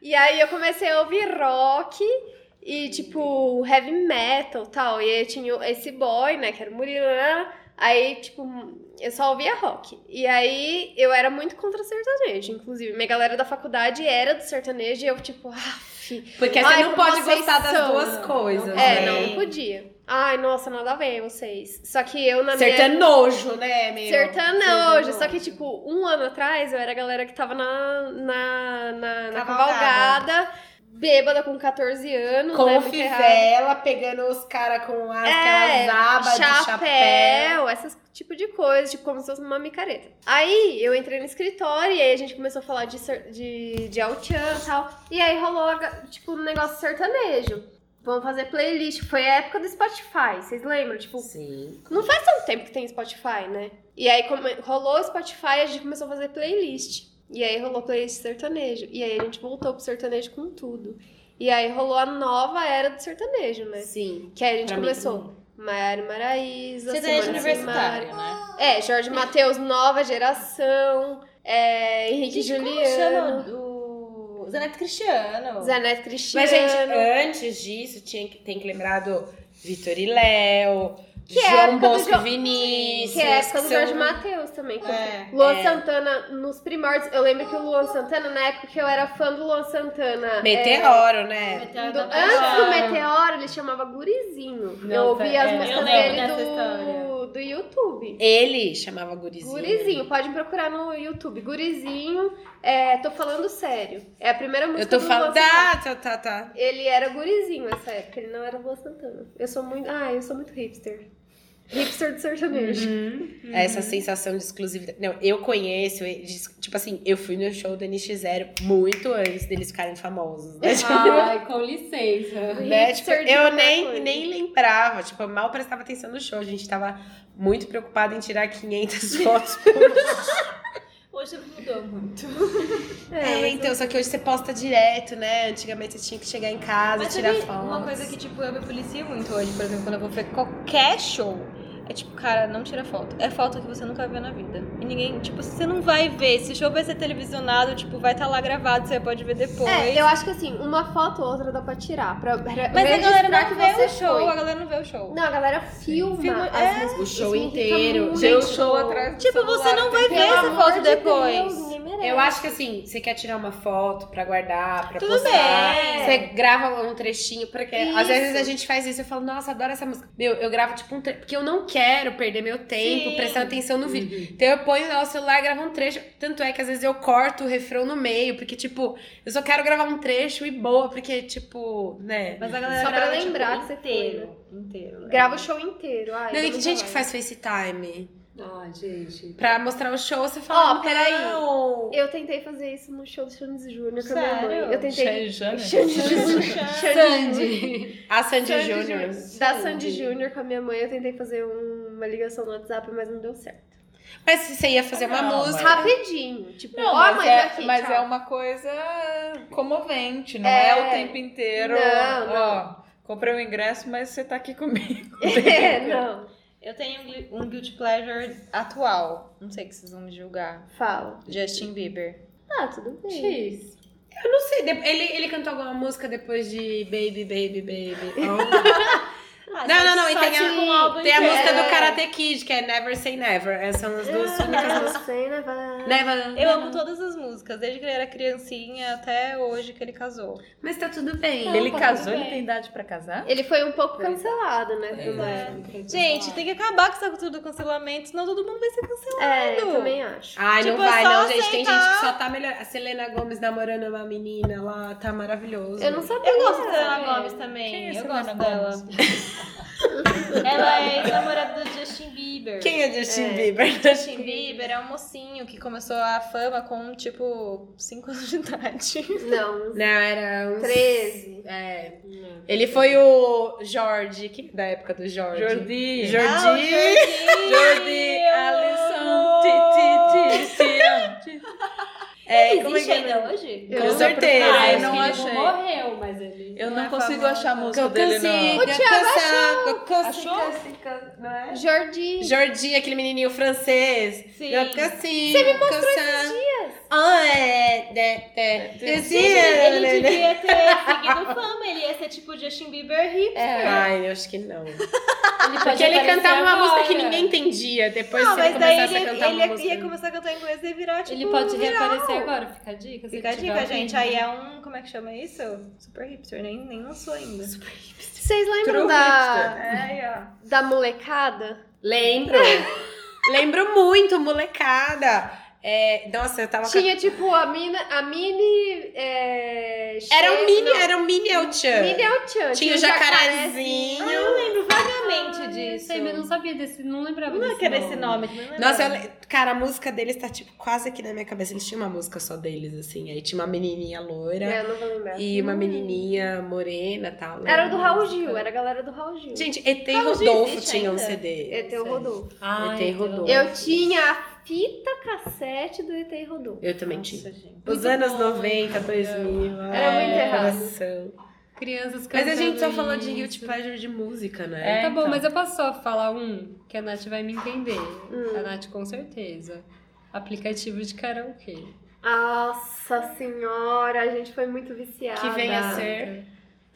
e aí eu comecei a ouvir rock e, tipo, heavy metal e tal. E aí tinha esse boy, né, que era o Murilo, né? Aí, tipo, eu só ouvia rock. E aí eu era muito contra sertanejo, inclusive. Minha galera da faculdade era do sertanejo e eu, tipo, ah, Porque Ai, você não pode gostar das são. duas coisas. é, né? não, não podia. Ai, nossa, nada a ver vocês. Só que eu, na minha... Sertanojo, né, meu? Sertanojo. Sertanojo. Só que, tipo, um ano atrás eu era a galera que tava na, na, na, na Cavalgada. cavalgada, bêbada com 14 anos. Com né, fivela, pegando os caras com as, É, aquelas abas de chapéu. chapéu, essas tipo de coisa, tipo, como se fosse uma micareta. Aí eu entrei no escritório e aí a gente começou a falar de, de, de Altian e tal. E aí rolou, tipo, um negócio sertanejo. Vamos fazer playlist. Foi a época do Spotify, vocês lembram? Tipo, Sim. Não faz tanto tempo que tem Spotify, né? E aí rolou o Spotify, a gente começou a fazer playlist. E aí rolou playlist sertanejo. E aí a gente voltou pro sertanejo com tudo. E aí rolou a nova era do sertanejo, né? Sim. Que aí a gente Pra mim começou. Maiara Maraísa, Sertanejo universitário, né? É, Jorge Matheus, nova geração. É, Henrique Gente, como Juliano. chama o Zaneto Cristiano? Zé Neto Cristiano. Mas, gente, antes disso, tinha que, tem que lembrar do Vitor e Léo, Que é João do Bosco Jo- Vinícius. Que é a época do são- Jorge Matheus também. que É. Luan É. Santana, nos primórdios. Eu lembro que o Luan Santana, na época que eu era fã do Luan Santana. Meteoro, né? Meteoro do- antes do. Meteoro, ele chamava Gurizinho. eu Nossa, ouvia as é, músicas eu dele do, do YouTube. Ele chamava Gurizinho. Gurizinho, pode procurar no YouTube. Gurizinho, é, tô falando sério. É a primeira música Eu tô do falando. Ah, tá, tá, tá. Ele era gurizinho nessa época, ele não era Luan Santana. Eu sou muito. Ah, eu sou muito hipster. Hipster de sertanejo. Uhum. Essa sensação de exclusividade. Não, eu conheço, tipo assim, eu fui no show do NX0 muito antes deles ficarem famosos, né? Ai, com licença. Né? Tipo, hipster de eu nem, coisa. nem lembrava, tipo, eu mal prestava atenção no show. A gente tava muito preocupada em tirar 500 fotos por Hoje mudou muito. É, mas então, só que hoje você posta direto, né? Antigamente você tinha que chegar em casa, Mas tirar foto. uma coisa que, tipo, eu me policio muito hoje, por exemplo, quando eu vou ver qualquer show. É tipo, cara, não tira foto. É foto que você nunca vê na vida. E ninguém, tipo, você não vai ver. Esse show vai ser televisionado, tipo, vai estar lá gravado, você pode ver depois. É, eu acho que assim, uma foto ou outra dá pra tirar. Pra, pra Mas a galera não que vê o show, foi. a galera não vê o show. Não, a galera filma, Filma- as é, músicas. o show inteiro. Ver o show atrás do Tipo, você não vai ver essa foto de depois. Deus, merece. Eu acho que assim, você quer tirar uma foto pra guardar, pra Tudo postar. bem. Você grava um trechinho, porque Isso. às vezes a gente faz isso. Eu falo, nossa, adoro essa música. Meu, eu gravo tipo um trecho, porque eu não quero perder meu tempo Sim. prestando atenção no vídeo. Então eu ponho lá o celular e gravo um trecho. Tanto é que às vezes eu corto o refrão no meio, porque tipo, eu só quero gravar um trecho e boa, porque tipo, né. Mas a galera Só pra lembrar tipo, que você inteiro. Inteiro. né? Grava o show inteiro. Ai, Não, e vamos gente que faz FaceTime. Ai, gente. Pra mostrar o show, você fala. Ó, peraí. "Não." Eu tentei fazer isso no show do Xandes Júnior com a minha mãe. Eu tentei. Xandes Júnior. Sandy. A Sandy, Sandy Júnior. Da Sandy Júnior com a minha mãe, eu tentei fazer um- uma ligação no WhatsApp, mas não deu certo. Mas se você ia fazer uma Não, música. Rapidinho. Tipo, Não, ó, mas, é, aqui, mas tchau. é uma coisa comovente, não É. é, o tempo inteiro. Não, Ó, comprei o ingresso, mas você tá aqui comigo. É, não. Eu tenho um gui- guilty pleasure atual. Não sei que vocês vão me julgar. Fala. Justin Bieber. Ah, tudo bem. X. Eu não sei, ele, ele cantou alguma música depois de Baby, Baby, Baby. Oh. Ah, não, não, não, e só tem um a, álbum tem a música do É. Karate Kid, que é Never Say Never. Essas são as duas únicas Ah, músicas. sei, né? Vai- Never. Eu amo todas as músicas, desde que ele era criancinha até hoje que ele casou. Mas tá tudo bem. Não, ele tá casou, tudo ele bem. tem idade pra casar? Ele foi um pouco cancelado, né? É. mais. Gente, tem que acabar com essa cultura do cancelamento, senão todo mundo vai ser cancelado. É, eu também acho. Ai, Tipo, não vai, é não, gente. Tem gente que só tá melhor. A Selena Gomes namorando uma menina lá, tá maravilhoso. Eu não sabia. Eu gosto da Selena É. Gomes também. Quem é eu Selena gosto dela. Ela é ex-namorada do Justin Bieber. Quem é Justin É. Bieber? Justin Bieber é um mocinho que começou a fama com, tipo, 5 anos de idade. Não, Não, era uns... 13. É. Ele foi o Jorge, que da época do Jorge. Jordi. Jordi. Ah, Jordi. Jordi, Alisson, Titi, Titi, Titi. É, Ele como é existe que é? ainda hoje? Eu Com não certeza. Ah, eu acho não achei. morreu, mas ele. Eu Não não é consigo famosa. achar a música Eu dele, não. consigo caçar, Achou? não é? Jordi. Jordi, aquele menininho francês. Sim. Você me mostrou esses dias. Ah, é. é, é. Ele devia ter ia ser tipo Justin Bieber hipster. Ai, eu acho que não. Ele Porque ele cantava uma agora. música que ninguém entendia. Depois, Não, se ele mas daí começasse ele, a cantar ele uma ia, música... ia começar a cantar em inglês e virar, tipo, Ele pode viral. reaparecer agora, fica a dica. Fica a ele dica, gente. Aí é um, como é que chama isso? Super hipster, nem, nem lançou ainda. Vocês lembram True da, É, ó. da molecada? Lembro. Lembro muito, molecada. É, nossa, eu tava... Tinha tipo a, mina, a mini. É, Era um mini, não, era um mini El-Chan. Mini El-Chan. Tinha o jacarezinho. Eu lembro vagamente Ah, disso. Sei, mas não sabia desse, não lembrava Não é desse que era esse nome, não. Nossa, eu cara, a música deles tá, tipo, quase aqui na minha cabeça. Eles tinham uma música só deles, assim. Aí tinha uma menininha loira É, eu não vou lembrar. e uma menininha morena e tal. né? Era do Raul Gil, era a galera do Raul Gil. Gente, ET e Rodolfo tinham um? CD. ET e o Rodolfo. Ah, ET. Rodolfo. Eu tinha a fita cassete do ET e Rodolfo. Eu também Nossa, tinha. gente. Os Muito anos bom, 90, 2000. Era ai, muito errado. coração. Crianças Mas a gente só cantando falou de guilty pleasure de música, né? É, Tá bom, então. mas eu posso só falar um que a Nath vai me entender. Hum. A Nath com certeza. Aplicativo de karaokê. Nossa senhora, a gente foi muito viciada. Que vem a ser.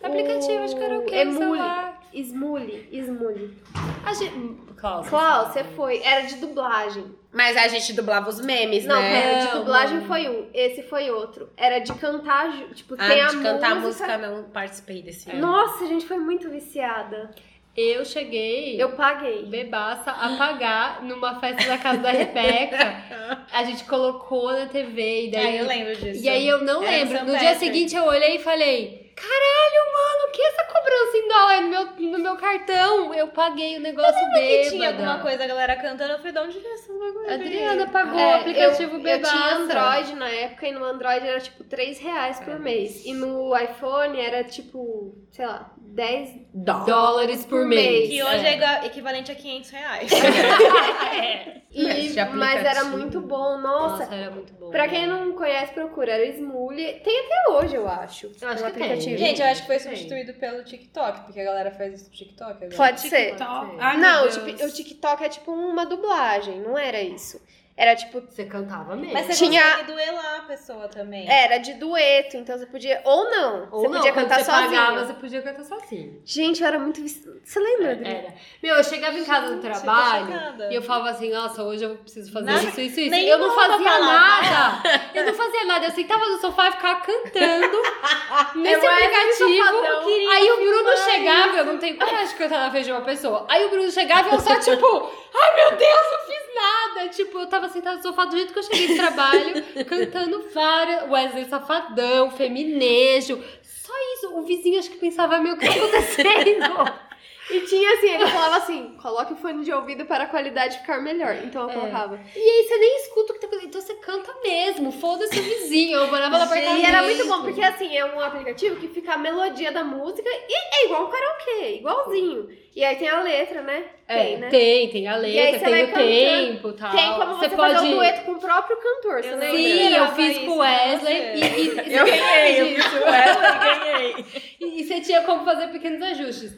Aplicativo de karaokê Emule. celular. Smule, Smule. A gente... Klaus. Klaus, você foi. Era de dublagem. Mas a gente dublava os memes, Não, né? pera, de dublagem não. foi um. Esse foi outro. Era de cantar, tipo, Ah, tem a de cantar música. música não participei desse. Nossa, a gente foi muito viciada. Eu cheguei... Eu paguei. bebaça a pagar numa festa da casa da Rebeca. A gente colocou na TV e Ah, daí. eu lembro disso. E aí eu não Era lembro. São No dia Patrick. seguinte eu olhei e falei: Caralho, mano, que essa cobrança em dólar no meu, no meu cartão? Eu paguei o negócio que bêbada. tinha alguma coisa, a galera cantando, eu falei, de onde veio esse bagulho? Adriana pagou É, o aplicativo eu, eu tinha Android na época e no Android era tipo 3 reais por mês. E no iPhone era tipo, sei lá, 10 dólares por mês. Que hoje é, igual- equivalente a 500 reais. É. E, Mas era muito bom, nossa. Nossa, era muito bom. Pra quem não conhece, procura. Era o Smule. Tem até hoje, eu acho. Eu acho um que tem. aplicativo. Gente, eu acho que foi substituído pelo TikTok, porque a galera faz isso no TikTok agora. Pode ser. Ai, não, o TikTok é tipo uma dublagem, não era isso. Era tipo, Você cantava mesmo. Mas você Tinha- consegue duelar a pessoa também. era de dueto, então você podia. Ou não. Ou você não, podia cantar você sozinho. pagava, você podia cantar sozinho. Gente, eu era muito. Você lembra? Adri? Era. Meu, eu chegava em casa do trabalho chocada. e eu falava assim, nossa, hoje eu preciso fazer Nada- isso, isso, isso. nem Eu não fazia nada. Eu não fazia nada. Eu sentava no sofá e ficava cantando nesse Eu aplicativo. Aí o Bruno chegava, eu não tenho coragem de cantar na frente de uma pessoa. Aí o Bruno chegava e eu só, tipo, ai meu Deus, não fiz nada. Tipo, eu tava sentada no sofá do jeito que eu cheguei do trabalho, cantando várias. Wesley Safadão, Feminejo. Só isso. O vizinho acho que pensava, meu, o que tá acontecendo? E tinha assim, ele falava assim: coloque o fone de ouvido para a qualidade ficar melhor. Então eu É. colocava. E aí você nem escuta o que tá acontecendo. Então você canta mesmo. Foda-se o vizinho. Eu morava no apartamento. E era muito bom, porque assim, é um aplicativo que fica a melodia da música e é igual um karaokê, igualzinho. E aí tem a letra, né? É, tem, né? tem, tem a E aí letra, você tem o cantando. tempo e tal. Tem como você, fazer um dueto com o próprio cantor, você Eu lembra? Sim, eu fiz com o Wesley. você. E, e, e Eu você ganhei, eu fiz com ela e ganhei. E, e você tinha como fazer pequenos ajustes.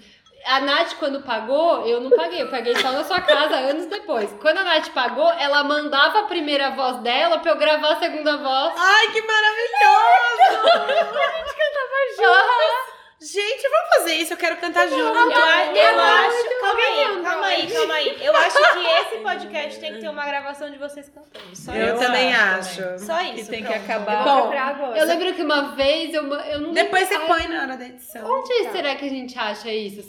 A Nath, quando pagou, eu não paguei, eu paguei só na sua casa anos depois. Quando a Nath pagou, ela mandava a primeira voz dela pra eu gravar a segunda voz. Ai, que maravilhoso! a gente cantava juntas. Gente, vamos fazer isso, eu quero cantar junto. Eu, eu eu acho. Calma aí, calma aí, calma aí. Eu acho que esse podcast tem que ter uma gravação de vocês cantando. Só Eu isso. também acho. Só isso. Que tem que pronto. acabar. Eu Bom. Eu lembro que uma vez eu, eu não Depois você Ai, põe na hora da edição. Onde Tá. será que a gente acha isso?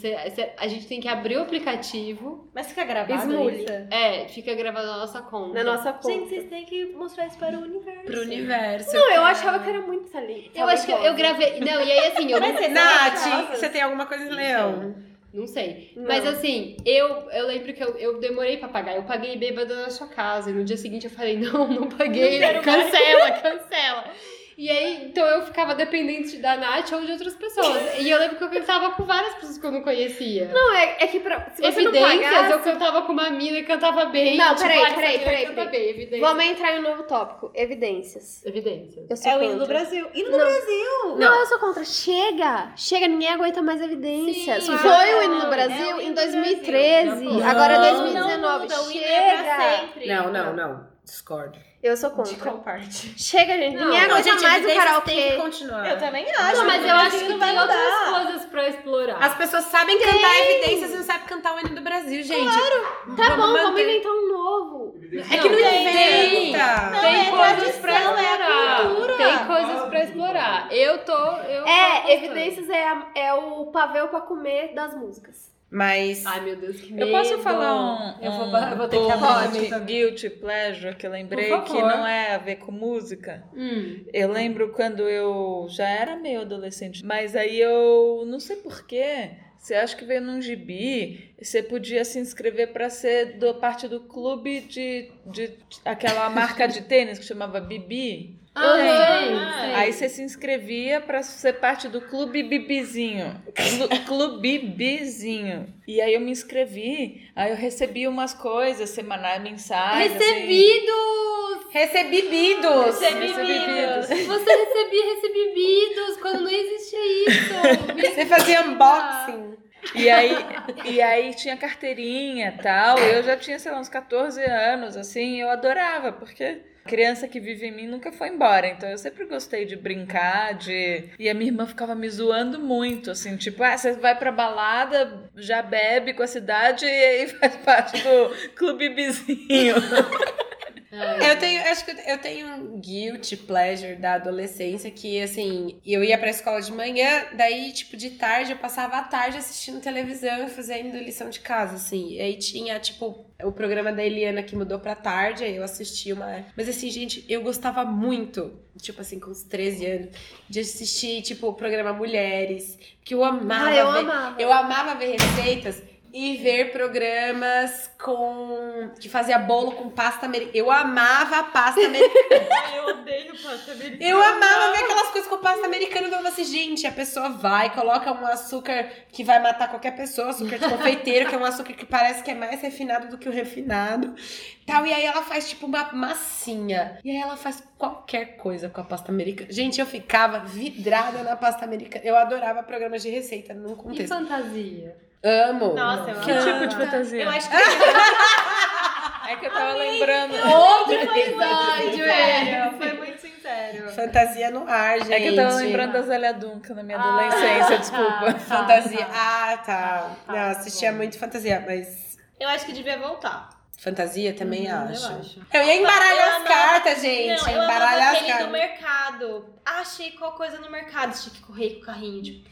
A gente tem que abrir o aplicativo. Mas fica gravado isso? É, fica gravado na nossa conta. Na nossa conta. Gente, vocês têm que mostrar isso para o universo. Pro universo. Não, eu achava que era muito ali. Eu acho que eu, eu gravei. Não, e aí assim, eu não, Mas você Sabe você tem alguma coisa em leão? não sei. Não. Mas assim, eu, eu lembro que eu, eu demorei pra pagar. Eu paguei bêbada na sua casa. E no dia seguinte eu falei, não, não paguei. cancela, cancela. E aí, então eu ficava dependente da Nath ou de outras pessoas. E eu lembro que eu cantava com várias pessoas que eu não conhecia. Não, é, é que pra, se você não Evidências, pagasse... eu cantava com uma mina e cantava bem. Não, tipo, peraí, peraí, peraí, peraí. bem. Vamos entrar em um novo tópico. Evidências. Evidências. Eu sou É o hino do contra. Brasil. Hino do Não. Brasil! Não, eu sou contra. Chega! Chega, ninguém aguenta mais evidências. Sim, Foi não, o hino do é Brasil em hino do 2013. Brasil. Agora é Não, 2019. Não muda, o hino é pra Chega! sempre. Não, não, não. Discordo. Eu sou De contra. qual parte? Chega, gente. Não, ninguém Não, aguenta gente, mais o evidências tem que karaokê. continuar. Eu também acho. Não, mas eu acho que não tem vai outras coisas pra explorar. As pessoas sabem cantar evidências e não sabem cantar o hino do Brasil, gente. Claro. Tá bom, vamos manter. inventar um novo. É que não tem. inventa. Não, tem é coisas pra é explorar. cultura. tem coisas pra explorar. Eu tô. Eu É, evidências é, a- é o pavel pra comer das músicas. Mas. Ai, meu Deus, que medo. Eu posso falar um, Eu vou, um eu vou ter que abrir de guilty pleasure que eu lembrei que não é a ver com música. Hum. Eu lembro quando eu já era meio adolescente, mas aí eu não sei porquê. Você acha que veio num gibi? Você podia se inscrever para ser do parte do clube de, de aquela marca de tênis que chamava Bibi. Ah, Tem. sei. Aí você se inscrevia para ser parte do clube Bibizinho. Clu- Clube Bibizinho. E aí eu me inscrevi, aí eu recebi umas coisas semanais, mensagens. assim. Recebidos! Recebidos! Recebidos. Você recebia recebidos quando não existia isso. Você fazia unboxing. E aí, e aí tinha carteirinha e tal. Eu já tinha, sei lá, uns 14 anos, assim, eu adorava, porque criança que vive em mim nunca foi embora. Então eu sempre gostei de brincar, de. E a minha irmã ficava me zoando muito, assim, tipo, ah, você vai pra balada, já bebe com a cidade e aí faz parte do clube vizinho. Eu tenho, acho que eu tenho um guilty pleasure da adolescência que, assim, eu ia pra escola de manhã, daí, tipo, de tarde, eu passava a tarde assistindo televisão e fazendo lição de casa, assim. E aí tinha, tipo, o programa da Eliana que mudou pra tarde, aí eu assisti uma. Mas, assim, gente, eu gostava muito, tipo, assim, com uns 13 anos, de assistir, tipo, o programa Mulheres, que eu amava. Ah, eu ver- amava. eu amava ver receitas e ver programas com que fazia bolo com pasta americana. Eu amava a pasta americana. Eu odeio pasta americana. Eu amava ver aquelas coisas com pasta americana. Eu falava assim, gente, a pessoa vai, coloca um açúcar que vai matar qualquer pessoa, açúcar de confeiteiro, que é um açúcar que parece que é mais refinado do que o refinado. Tal, e aí ela faz tipo uma massinha. E aí ela faz qualquer coisa com a pasta americana. Gente, eu ficava vidrada na pasta americana. Eu adorava programas de receita E contexto. fantasia? Amo. Nossa, eu Que amo. tipo de fantasia? Eu acho que É que eu tava lembrando. Outro episódio, é. foi muito sincero. Fantasia no ar, gente. É que eu tava lembrando da Zélia Duncan na minha adolescência, desculpa. Fantasia. Ah, tá. Tá, Não, assistia bom. muito fantasia, mas Eu acho que devia voltar. Fantasia também Uhum, acho. Eu acho. Eu ia embaralhar as cartas, gente. Não, eu embaralhar as cartas. mercado. Achei qual coisa no mercado. Tinha que correr com o carrinho. Tipo,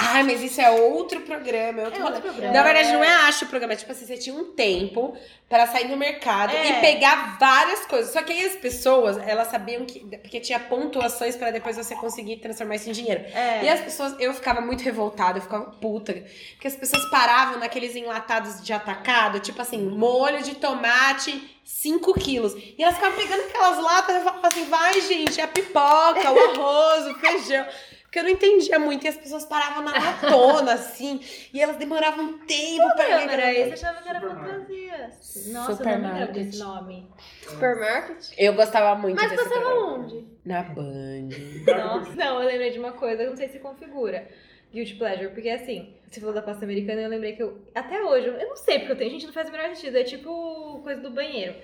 Ai, mas isso é outro programa. É outro É outro programa. Na verdade, não é acho o programa. É tipo assim, você tinha um tempo pra sair no mercado É. e pegar várias coisas. Só que aí as pessoas, elas sabiam que. Porque tinha pontuações pra depois você conseguir transformar isso em dinheiro. é. E as pessoas, eu ficava muito revoltada, eu ficava puta. Porque as pessoas paravam naqueles enlatados de atacado, tipo assim, molho de tomate, 5 quilos. E elas ficavam pegando aquelas latas e eu falava assim, vai, gente, é a pipoca, o arroz, o feijão. Porque eu não entendia muito, e as pessoas paravam na latona, assim, e elas demoravam um tempo pra Não, era pegar. esse, achava que era fantasia. Nossa, eu não me lembro Supermarket. desse nome. Supermarket? Eu gostava muito Mas desse passava onde? Na Band. Nossa, não, eu lembrei de uma coisa, eu não sei se configura. Guilty Pleasure, porque assim, você falou da pasta americana, eu lembrei que eu, até hoje, eu não sei porque eu tenho, gente, não faz o menor sentido, é tipo coisa do banheiro.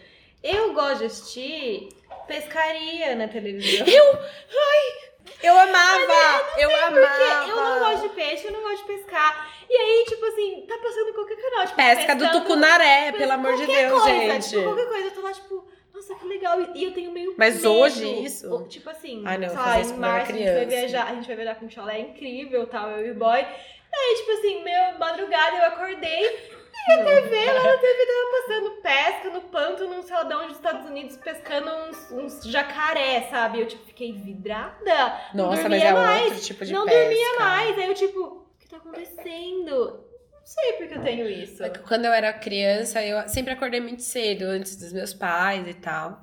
Eu gosto de assistir pescaria na televisão. Eu amava! Eu, amava! Porque eu não gosto de peixe, eu não gosto de pescar. E aí, tipo assim, tá passando em qualquer canal. Tipo, Pesca do tucunaré, pelo amor de Deus, coisa, gente. Tipo, qualquer coisa, eu tô lá, tipo, nossa, que legal. E- eu tenho meio Mas medo. hoje isso? Tipo assim, Ai, não, lá, em março a gente vai viajar, a gente vai viajar com um chalé incrível, tal, eu e o boy. Aí, tipo assim, meu, madrugada eu acordei e a TV, lá na TV tava passando pesca no lá de onde, dos Estados Unidos, pescando uns, uns jacaré, sabe? Eu, tipo, fiquei vidrada. Não Nossa, mas é mais. outro tipo de não pesca. dormia mais. Aí eu, tipo, o que tá acontecendo? Sei porque eu tenho isso. É que Quando eu era criança, eu sempre acordei muito cedo, antes dos meus pais e tal.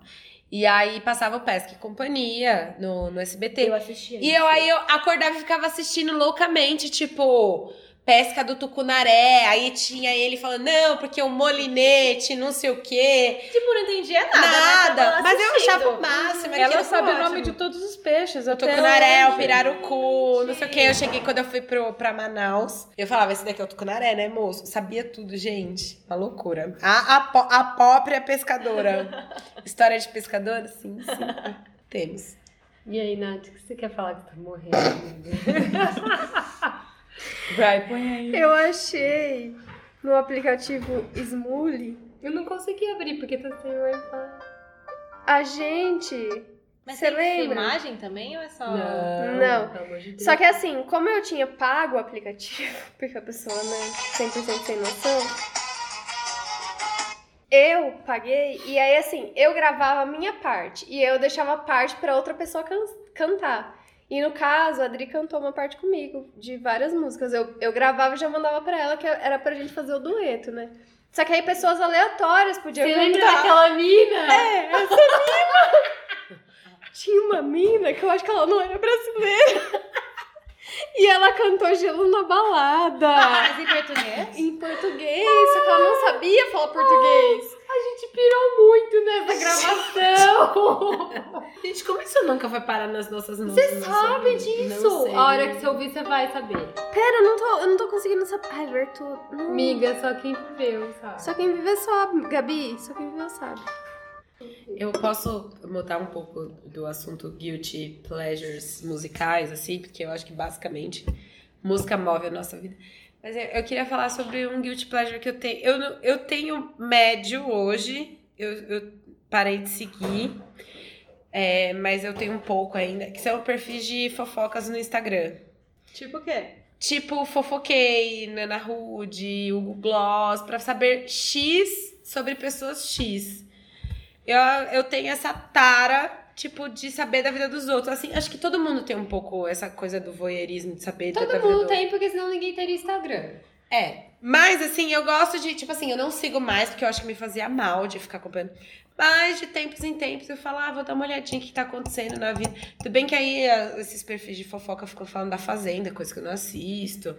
E aí passava o Pesca e Companhia no, no SBT. Eu assistia. E eu aí eu acordava e ficava assistindo loucamente, tipo, pesca do tucunaré. Aí tinha ele falando, não, porque o molinete, não sei o quê. Tipo, não entendia nada. Nada. Mas, Mas eu achava o o máximo. Ela aquilo sabe o nome ótimo. de todos os peixes. O tucunaré, o pirarucu, não sei o que. Eu cheguei quando eu fui pro, pra Manaus. Eu falava, esse daqui é o tucunaré, né, moço? Sabia tudo, gente. Uma loucura. A, a, a própria pescadora. História de pescadora? Sim, sim. Temos. E aí, Nath, o que você quer falar que tá morrendo? Vai, põe aí. Eu achei no aplicativo Smule Eu não consegui abrir porque tá sem Wi-Fi. a gente. Mas Você tem lembra? filmagem também ou é só... Não. Amor de. Só que assim, como eu tinha pago o aplicativo, porque a pessoa, né, 100% sem noção, eu paguei e aí assim, eu gravava a minha parte e eu deixava a parte pra outra pessoa can- cantar. E no caso, a Adri cantou uma parte comigo, de várias músicas. Eu, eu gravava e já mandava pra ela, que era pra gente fazer o dueto, né? Só que aí pessoas aleatórias podiam Você cantar. lembra daquela mina? É, essa mina. Tinha uma mina que eu acho que ela não era brasileira. E ela cantou Gelo na Balada. Mas em português? Em português, só que ela não sabia falar português. A gente pirou muito nessa gravação. Gente, como isso nunca vai parar nas nossas mãos? Você sabe disso. Não sei. A hora que você ouvir, você vai saber. Pera, eu não tô, eu não tô conseguindo saber. Ai, Berto. Não. Amiga, só quem viveu, sabe? Só quem vive sabe, Gabi. Só quem vive sabe. Eu posso mudar um pouco do assunto guilty pleasures musicais, assim, porque eu acho que basicamente música move a nossa vida. Mas eu, eu queria falar sobre um guilty pleasure que eu tenho. Eu, eu tenho médio hoje. Eu, eu parei de seguir. É, mas eu tenho um pouco ainda, que são perfis de fofocas no Instagram. Tipo o quê? Tipo Fofoquei, Nana Rude, Hugo Gloss, pra saber X sobre pessoas X. Eu, eu tenho essa tara, tipo, de saber da vida dos outros. Assim, acho que todo mundo tem um pouco essa coisa do voyeurismo, de saber da Todo vida mundo do... tem, porque senão ninguém teria Instagram. É. Mas, assim, eu gosto de, tipo assim, eu não sigo mais, porque eu acho que me fazia mal de ficar acompanhando. Mas, de tempos em tempos, eu falo, ah, vou dar uma olhadinha o que tá acontecendo na vida. Tudo bem que aí ah, esses perfis de fofoca ficam falando da Fazenda, coisa que eu não assisto,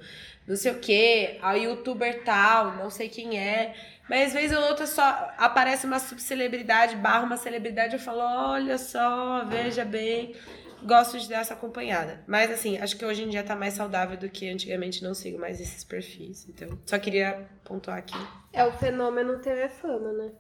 não sei o quê, a youtuber tal, não sei quem é. Mas, às vezes ou outra, só aparece uma subcelebridade, barra uma celebridade, eu falo, olha só, veja bem gosto de dar essa acompanhada. Mas assim, acho que hoje em dia tá mais saudável do que antigamente não sigo mais esses perfis. Então, só queria pontuar aqui. É o fenômeno TV Fama, né?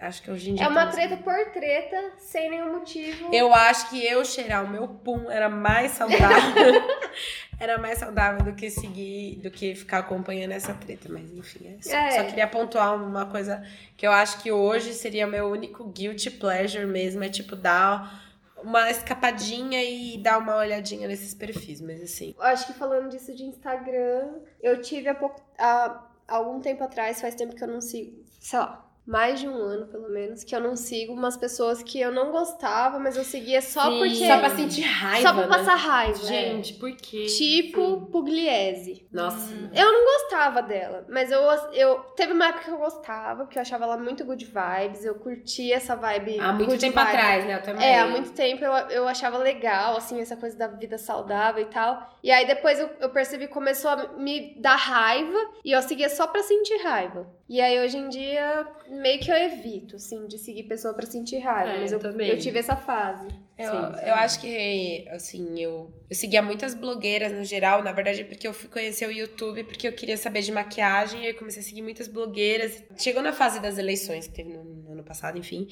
Acho que hoje em dia. É uma tá mais treta por treta, sem nenhum motivo. Eu acho que eu cheirar o meu pum era mais saudável. era mais saudável do que seguir, do que ficar acompanhando essa treta. Mas enfim, é só, É. só queria pontuar uma coisa que eu acho que hoje seria meu único guilty pleasure mesmo. É tipo dar uma escapadinha e dar uma olhadinha nesses perfis. Mas assim. Eu Acho que falando disso de Instagram, eu tive há pouco. Há algum tempo atrás, faz tempo que eu não sigo, sei lá, mais de um ano pelo menos, que eu não sigo umas pessoas que eu não gostava, mas eu seguia só Sim. porque. Só pra sentir raiva. só pra né? passar raiva. Gente, por quê? Tipo Pugliese. Nossa. Eu não gostava dela, mas eu, eu. Teve uma época que eu gostava, porque eu achava ela muito good vibes, eu curtia essa vibe. Há muito tempo vibes. atrás, né? Eu também. É, há muito tempo eu, eu achava legal, assim, essa coisa da vida saudável e tal. E aí depois eu, eu percebi que começou a me dar raiva e eu seguia só pra sentir raiva. E aí hoje em dia meio que eu evito, assim, de seguir pessoa pra sentir raiva. É, mas eu eu, também. eu tive essa fase. Eu, Sim, eu acho que, assim, eu, eu seguia muitas blogueiras no geral, na verdade, porque eu fui conhecer o YouTube, porque eu queria saber de maquiagem, e aí eu comecei a seguir muitas blogueiras. Chegou na fase das eleições, que teve no, passado, enfim,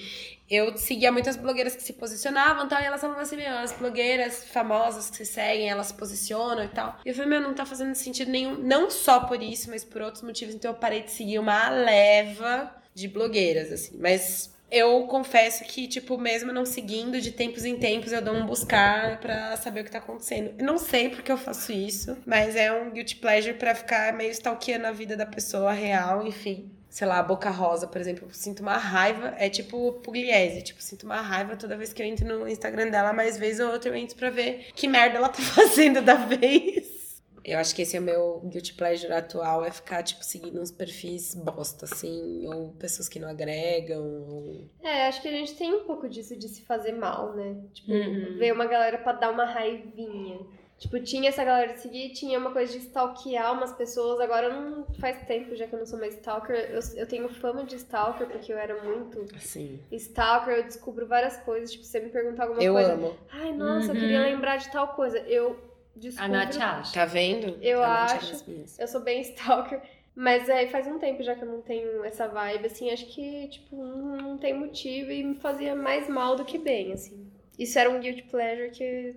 eu seguia muitas blogueiras que se posicionavam e tal, e elas falavam assim, meu, as blogueiras famosas que se seguem, elas se posicionam e tal. E eu falei, meu, não tá fazendo sentido nenhum, não só por isso, mas por outros motivos, então eu parei de seguir uma leva de blogueiras, assim, mas eu confesso que, tipo, mesmo não seguindo, de tempos em tempos eu dou um buscar pra saber o que tá acontecendo. Eu não sei porque eu faço isso, mas é um guilty pleasure pra ficar meio stalkeando a vida da pessoa real, enfim. Sei lá, a Boca Rosa, por exemplo, eu sinto uma raiva, é tipo Pugliese, tipo, sinto uma raiva toda vez que eu entro no Instagram dela, mas vez ou outra eu entro pra ver que merda ela tá fazendo da vez. Eu acho que esse é o meu guilty pleasure atual, é ficar, tipo, seguindo uns perfis bosta, assim, ou pessoas que não agregam, ou... É, acho que a gente tem um pouco disso de se fazer mal, né? Tipo, Uhum. ver uma galera pra dar uma raivinha. Tipo, tinha essa galera de seguir, tinha uma coisa de stalkear umas pessoas. Agora não faz tempo já que eu não sou mais stalker. Eu, eu tenho fama de stalker porque eu era muito Assim, stalker. Eu descubro várias coisas. Tipo, você me perguntar alguma eu coisa. amo. Ai, nossa, eu Uhum. queria lembrar de tal coisa. Eu descubro. A Nath acha. Tá vendo? Eu A é acho. Eu sou bem stalker. Mas aí faz um tempo já que eu não tenho essa vibe, assim, acho que, tipo, não, não tem motivo e me fazia mais mal do que bem, assim. Isso era um guilty pleasure que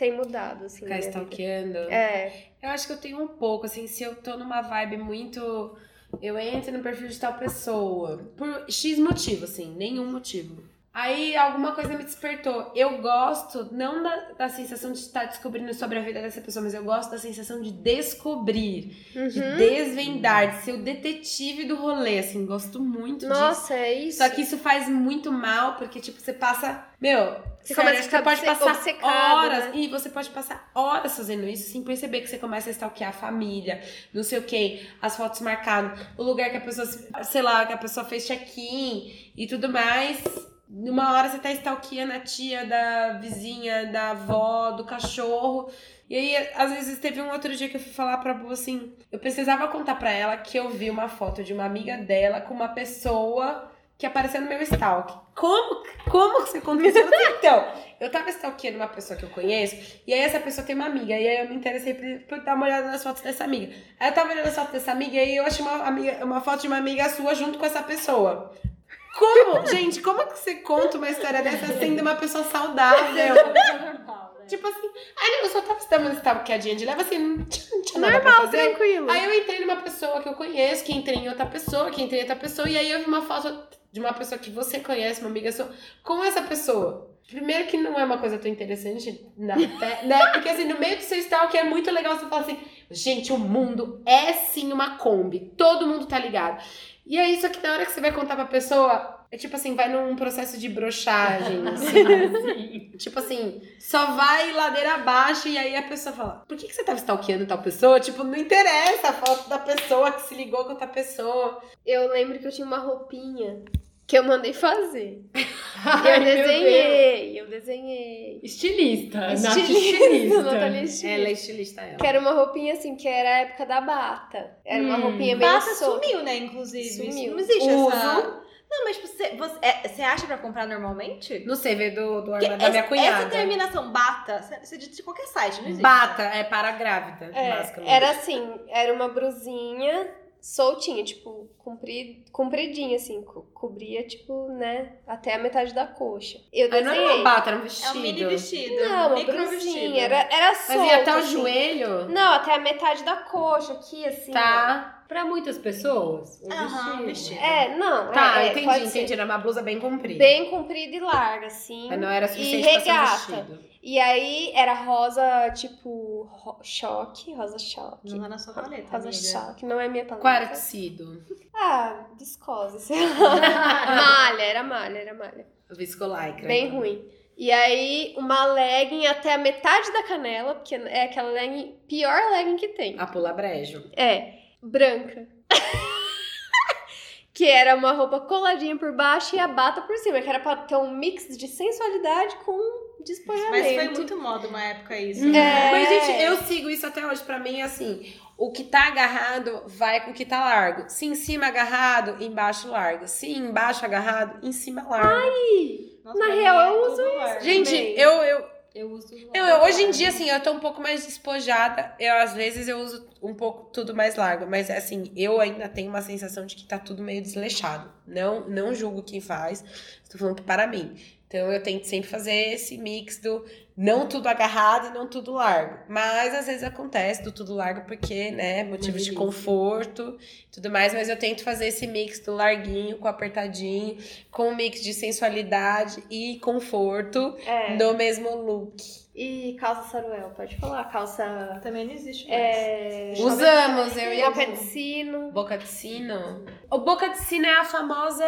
tem mudado, assim. Ficar stalkeando. É, Eu acho que eu tenho um pouco, assim, se eu tô numa vibe muito. Eu entro no perfil de tal pessoa. Por X motivo, assim, nenhum motivo. Aí alguma coisa me despertou. Eu gosto, não da, da sensação de estar descobrindo sobre a vida dessa pessoa, mas eu gosto da sensação de descobrir, de Uhum. desvendar, de ser o detetive do rolê, assim, gosto muito disso. Nossa, é isso. Só que isso faz muito mal, porque, tipo, você passa. Meu, Você sério, começa a ficar pode passar obcecado, horas. né? E você pode passar horas fazendo isso sem perceber que você começa a stalkear a família, não sei o quê, as fotos marcadas, o lugar que a pessoa, sei lá, que a pessoa fez check-in e tudo mais. Numa hora você tá stalkeando a tia da vizinha, da avó, do cachorro. E aí, às vezes, teve um outro dia que eu fui falar pra Bu assim. Eu precisava contar pra ela que eu vi uma foto de uma amiga dela com uma pessoa que apareceu no meu stalk. Como? Como que você conta isso? Eu falei, Então, eu tava stalkeando uma pessoa que eu conheço, e aí essa pessoa tem uma amiga, e aí eu me interessei por, por dar uma olhada nas fotos dessa amiga. Aí eu tava olhando as fotos dessa amiga, e aí eu achei uma, amiga, uma foto de uma amiga sua junto com essa pessoa. Como? Gente, como que você conta uma história dessa sendo uma pessoa saudável? Tipo assim, não, eu só tava dando uma stalkeadinha de leva assim, não tinha, não tinha nada pra Normal, fazer. tranquilo. Aí eu entrei numa pessoa que eu conheço, que entrei em outra pessoa, que entrei em outra pessoa, e aí eu vi uma foto de uma pessoa que você conhece, uma amiga sua, com essa pessoa. Primeiro que não é uma coisa tão interessante, né? né? Porque assim, no meio do seu stalk é muito legal você falar assim, gente, o mundo é sim uma Kombi, todo mundo tá ligado. E é isso que na hora que você vai contar pra pessoa, é tipo assim, vai num processo de brochagem, assim. tipo assim, só vai ladeira abaixo e aí a pessoa fala, por que, que você tava stalkeando tal pessoa? Tipo, não interessa a foto da pessoa que se ligou com outra pessoa. Eu lembro que eu tinha uma roupinha que eu mandei fazer. Ai, eu desenhei, eu desenhei. Estilista. Nath Estilista, estilista. Natália estilista. Ela é estilista, ela. Que era uma roupinha assim, que era a época da bata. Era uma Hum. roupinha meio Bata solta. sumiu, né, inclusive. Sumiu. Não existe Uso. essa... Não, mas tipo, você, você, é- você acha pra comprar normalmente? Não sei, veio do, do armário da minha cunhada. essa terminação bata, você- você diz de qualquer site, não existe. Bata é para grávida, É, basicamente. era assim, era uma brusinha soltinha, tipo, compri, compridinha, assim, co- cobria, tipo, né, até a metade da coxa. Eu Aí não desenhei. era uma bata, era um É vestido. um mini vestido. Não, uma micro brusinha, vestido. era, era solto, Mas ia até o assim. joelho? Não, até a metade da coxa, aqui, assim. Tá. Pra muitas pessoas, um Aham, vestido. vestido. É, não, Tá, é, é, entendi, entendi. ser. Era uma blusa bem comprida. Bem comprida e larga, assim. Mas não era e suficiente pra ser um regata. vestido. E aí era rosa, tipo, ro- choque, rosa choque. Não tá na sua paleta, Rosa amiga. choque, não é minha paleta. Qual era o tecido? Ah, viscose, sei lá. malha, era malha, era malha. Viscolaicra. Bem então. ruim. E aí, uma legging até a metade da canela, porque é aquela legging, pior legging que tem. A pula brejo. É, branca. que era uma roupa coladinha por baixo e a bata por cima, que era pra ter um mix de sensualidade com despojamento. Mas foi muito moda uma época isso. É. né? Mas, gente, eu sigo isso até hoje. Pra mim, é assim: o que tá agarrado vai com o que tá largo. Se em cima agarrado, embaixo largo. Se embaixo agarrado, em cima largo. Nossa, Na real, é eu uso largo. Gente, eu, eu, Eu uso. eu, eu- hoje em dia, assim, eu tô um pouco mais despojada. Eu, às vezes, eu uso um pouco tudo mais largo. Mas, assim, eu ainda tenho uma sensação de que tá tudo meio desleixado. Não, não julgo quem faz. Estou falando que para mim. Então, eu tento sempre fazer esse mix do não tudo agarrado e não tudo largo. Mas, às vezes, acontece do tudo largo porque, né, motivos de conforto e tudo mais. Mas eu tento fazer esse mix do larguinho com apertadinho, com um mix de sensualidade e conforto É. no mesmo look. E calça saruel, pode falar. Calça. Também não existe mais. É... Usamos, eu e a Boca de sino. Boca de sino? O boca de sino é a famosa...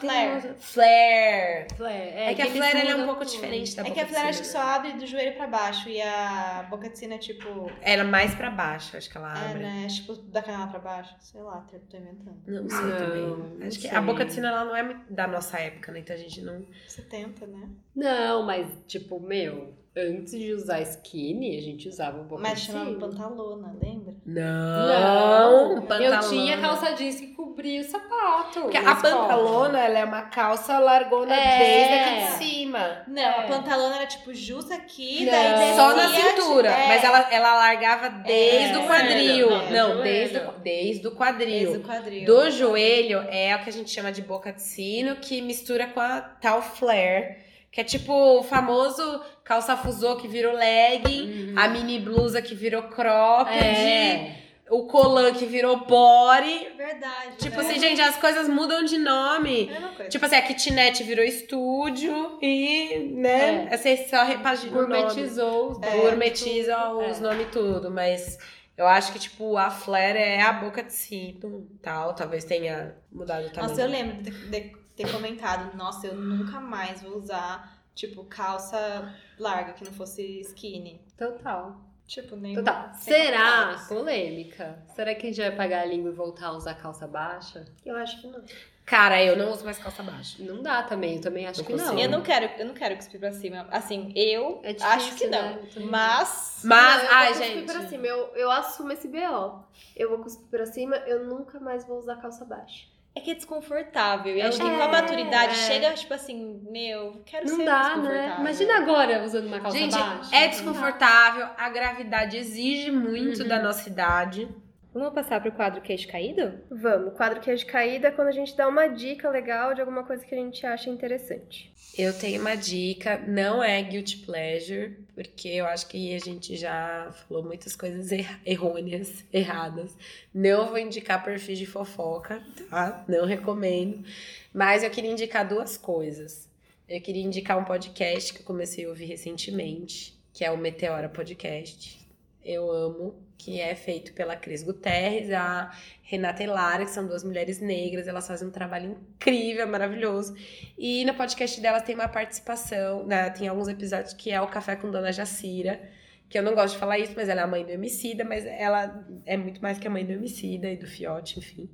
Flare. Flare. Flare. É, que a flare ela é um pouco tudo. diferente da É boca que a flare acho que só abre do joelho pra baixo e a boca de é tipo. Ela é mais pra baixo, acho que ela É, abre. né? Tipo, da canela pra baixo. Sei lá, tô inventando. Não sei Não, também. não Acho que sei. a boca de sino ela não é da nossa época, né? Então a gente não... 70, né? Não, mas, tipo, meu, antes de usar skinny, a gente usava um pouco Mas chamava pantalona, lembra? Não, Eu pantalona. tinha calça jeans que cobria o sapato. Porque a pantalona, ela é uma calça largona É. desde aqui de cima. Não, É. a pantalona era tipo justo aqui, Não. daí descia. Só na cintura, é, mas ela, ela largava desde É, o quadril. é, não, joelho. desde, o- desde o quadril. Desde o quadril. Do joelho é o que a gente chama de boca de sino, que mistura com a tal flare, que é tipo o famoso calça fusô que virou legging, Uhum. a mini blusa que virou cropped, É. o colã que virou body. Verdade. Tipo né? assim, gente, as coisas mudam de nome. É. Tipo assim, a kitnet virou estúdio e, né, É. você só nome. Gourmetizou os É, Gourmetiza tudo. os nomes tudo, mas eu acho que, tipo, a flare é a boca de sino, tal, talvez tenha mudado o tamanho. Nossa, eu lembro de de ter comentado, nossa, eu nunca mais vou usar, tipo, calça larga que não fosse skinny. Total. Tipo, nem. Total. Será? comentários. Polêmica. Será que a gente vai pagar a língua e voltar a usar calça baixa? Eu acho que não. Cara, eu não uso mais calça baixa. Não dá também, eu também acho Não que não. consigo. Eu não quero, eu não quero cuspir pra cima. Assim, eu É difícil, acho que não. né? Eu. Mas. Mas, Não, eu ai, vou cuspir gente. Pra cima. Eu, eu assumo esse BO. Eu vou cuspir pra cima, eu nunca mais vou usar calça baixa. É que é desconfortável. E É, acho que com a maturidade é. chega, tipo assim, meu, quero Não ser dá, né? desconfortável. Imagina agora usando uma calça Gente, baixa. é desconfortável, a gravidade exige muito Uhum. da nossa idade. Vamos passar pro quadro queixo caído? Vamos, o quadro queijo caída é quando a gente dá uma dica legal de alguma coisa que a gente acha interessante. Eu tenho uma dica, não é guilty pleasure, porque eu acho que a gente já falou muitas coisas er- errôneas, erradas. Não vou indicar perfis de fofoca, tá? Não recomendo. Mas eu queria indicar duas coisas. Eu queria indicar um podcast que eu comecei a ouvir recentemente, que é o Meteora Podcast. Eu amo, que é feito pela Cris Guterres, a Renata e Lara, que são duas mulheres negras. Elas fazem um trabalho incrível, maravilhoso. E no podcast delas tem uma participação, né, tem alguns episódios que é o Café com Dona Jacira, que eu não gosto de falar isso, mas ela é a mãe do Emicida, mas ela é muito mais que a mãe do Emicida e do Fiote, enfim.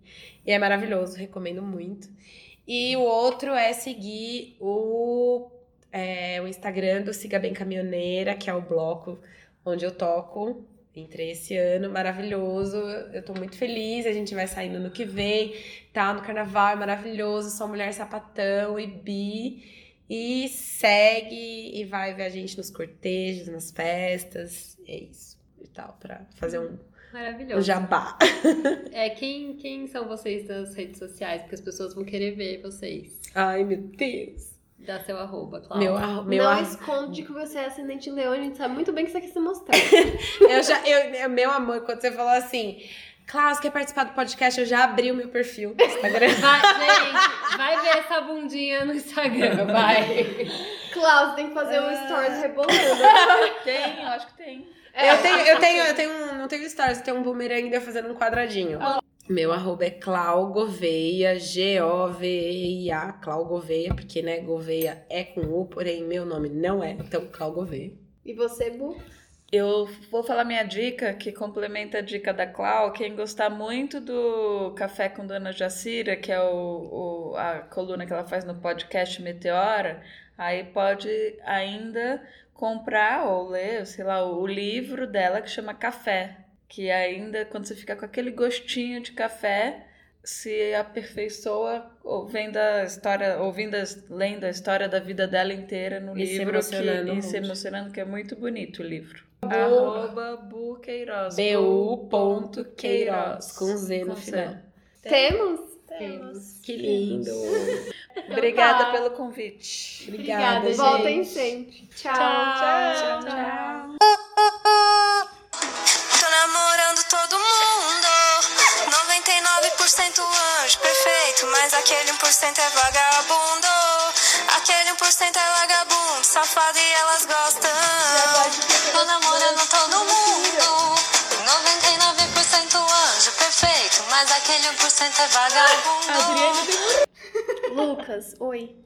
E é maravilhoso, recomendo muito. E o outro é seguir o, é, o Instagram do Siga Bem Caminhoneira, que é o bloco onde eu toco. Entrei esse ano, maravilhoso. Eu tô muito feliz. A gente vai saindo no que vem, tá? No carnaval, é maravilhoso. Sou mulher sapatão e bi. E segue e vai ver a gente nos cortejos, nas festas. É isso. E tal, pra fazer um, Maravilhoso. jabá. É, quem, quem são vocês das redes sociais? Porque as pessoas vão querer ver vocês. Ai, meu Deus. Dá seu arroba, claro. Meu, arro- meu, não arro- esconde que você é ascendente leão, a gente sabe muito bem que você quer se mostrar. eu já, eu, meu amor, quando você falou assim, Klaus, quer participar do podcast? Eu já abri o meu perfil no Instagram. Vai, gente, vai ver essa bundinha no Instagram, vai. Klaus, tem que fazer um stories rebolando. Tem, eu acho que tem. Eu tenho, eu tenho, eu tenho um, não tenho stories, eu tenho um boomerang de eu fazendo um quadradinho. Meu arroba é Clau Gouveia, G-O-V-E-I-A, Clau Gouveia, porque, né, Gouveia é com U, porém meu nome não é, então Clau Gouveia. E você, Bu? Eu vou falar minha dica, que complementa a dica da Clau. Quem gostar muito do Café com Dona Jacira, que é o, o- a coluna que ela faz no podcast Meteora, aí pode ainda comprar ou ler, sei lá, o livro dela que chama Café. Que ainda, quando você fica com aquele gostinho de café, se aperfeiçoa ou vendo a história, ouvindo, as- lendo a história da vida dela inteira no E se livro emocionando que, e se emocionando, que é muito bonito o livro. Arroba Buqueiroz. B-U.Queiroz, com Z no Com Z. final. Temos? Temos. Que lindo. Obrigada tá. pelo convite. Obrigada, gente. Voltem sempre. Tchau. Tchau. Tô 99% anjo perfeito, mas aquele 1% é vagabundo. Aquele 1% é vagabundo, safado e elas gostam. Tô namorando todo mundo. 99% anjo perfeito, mas aquele 1% é vagabundo. Lucas, oi.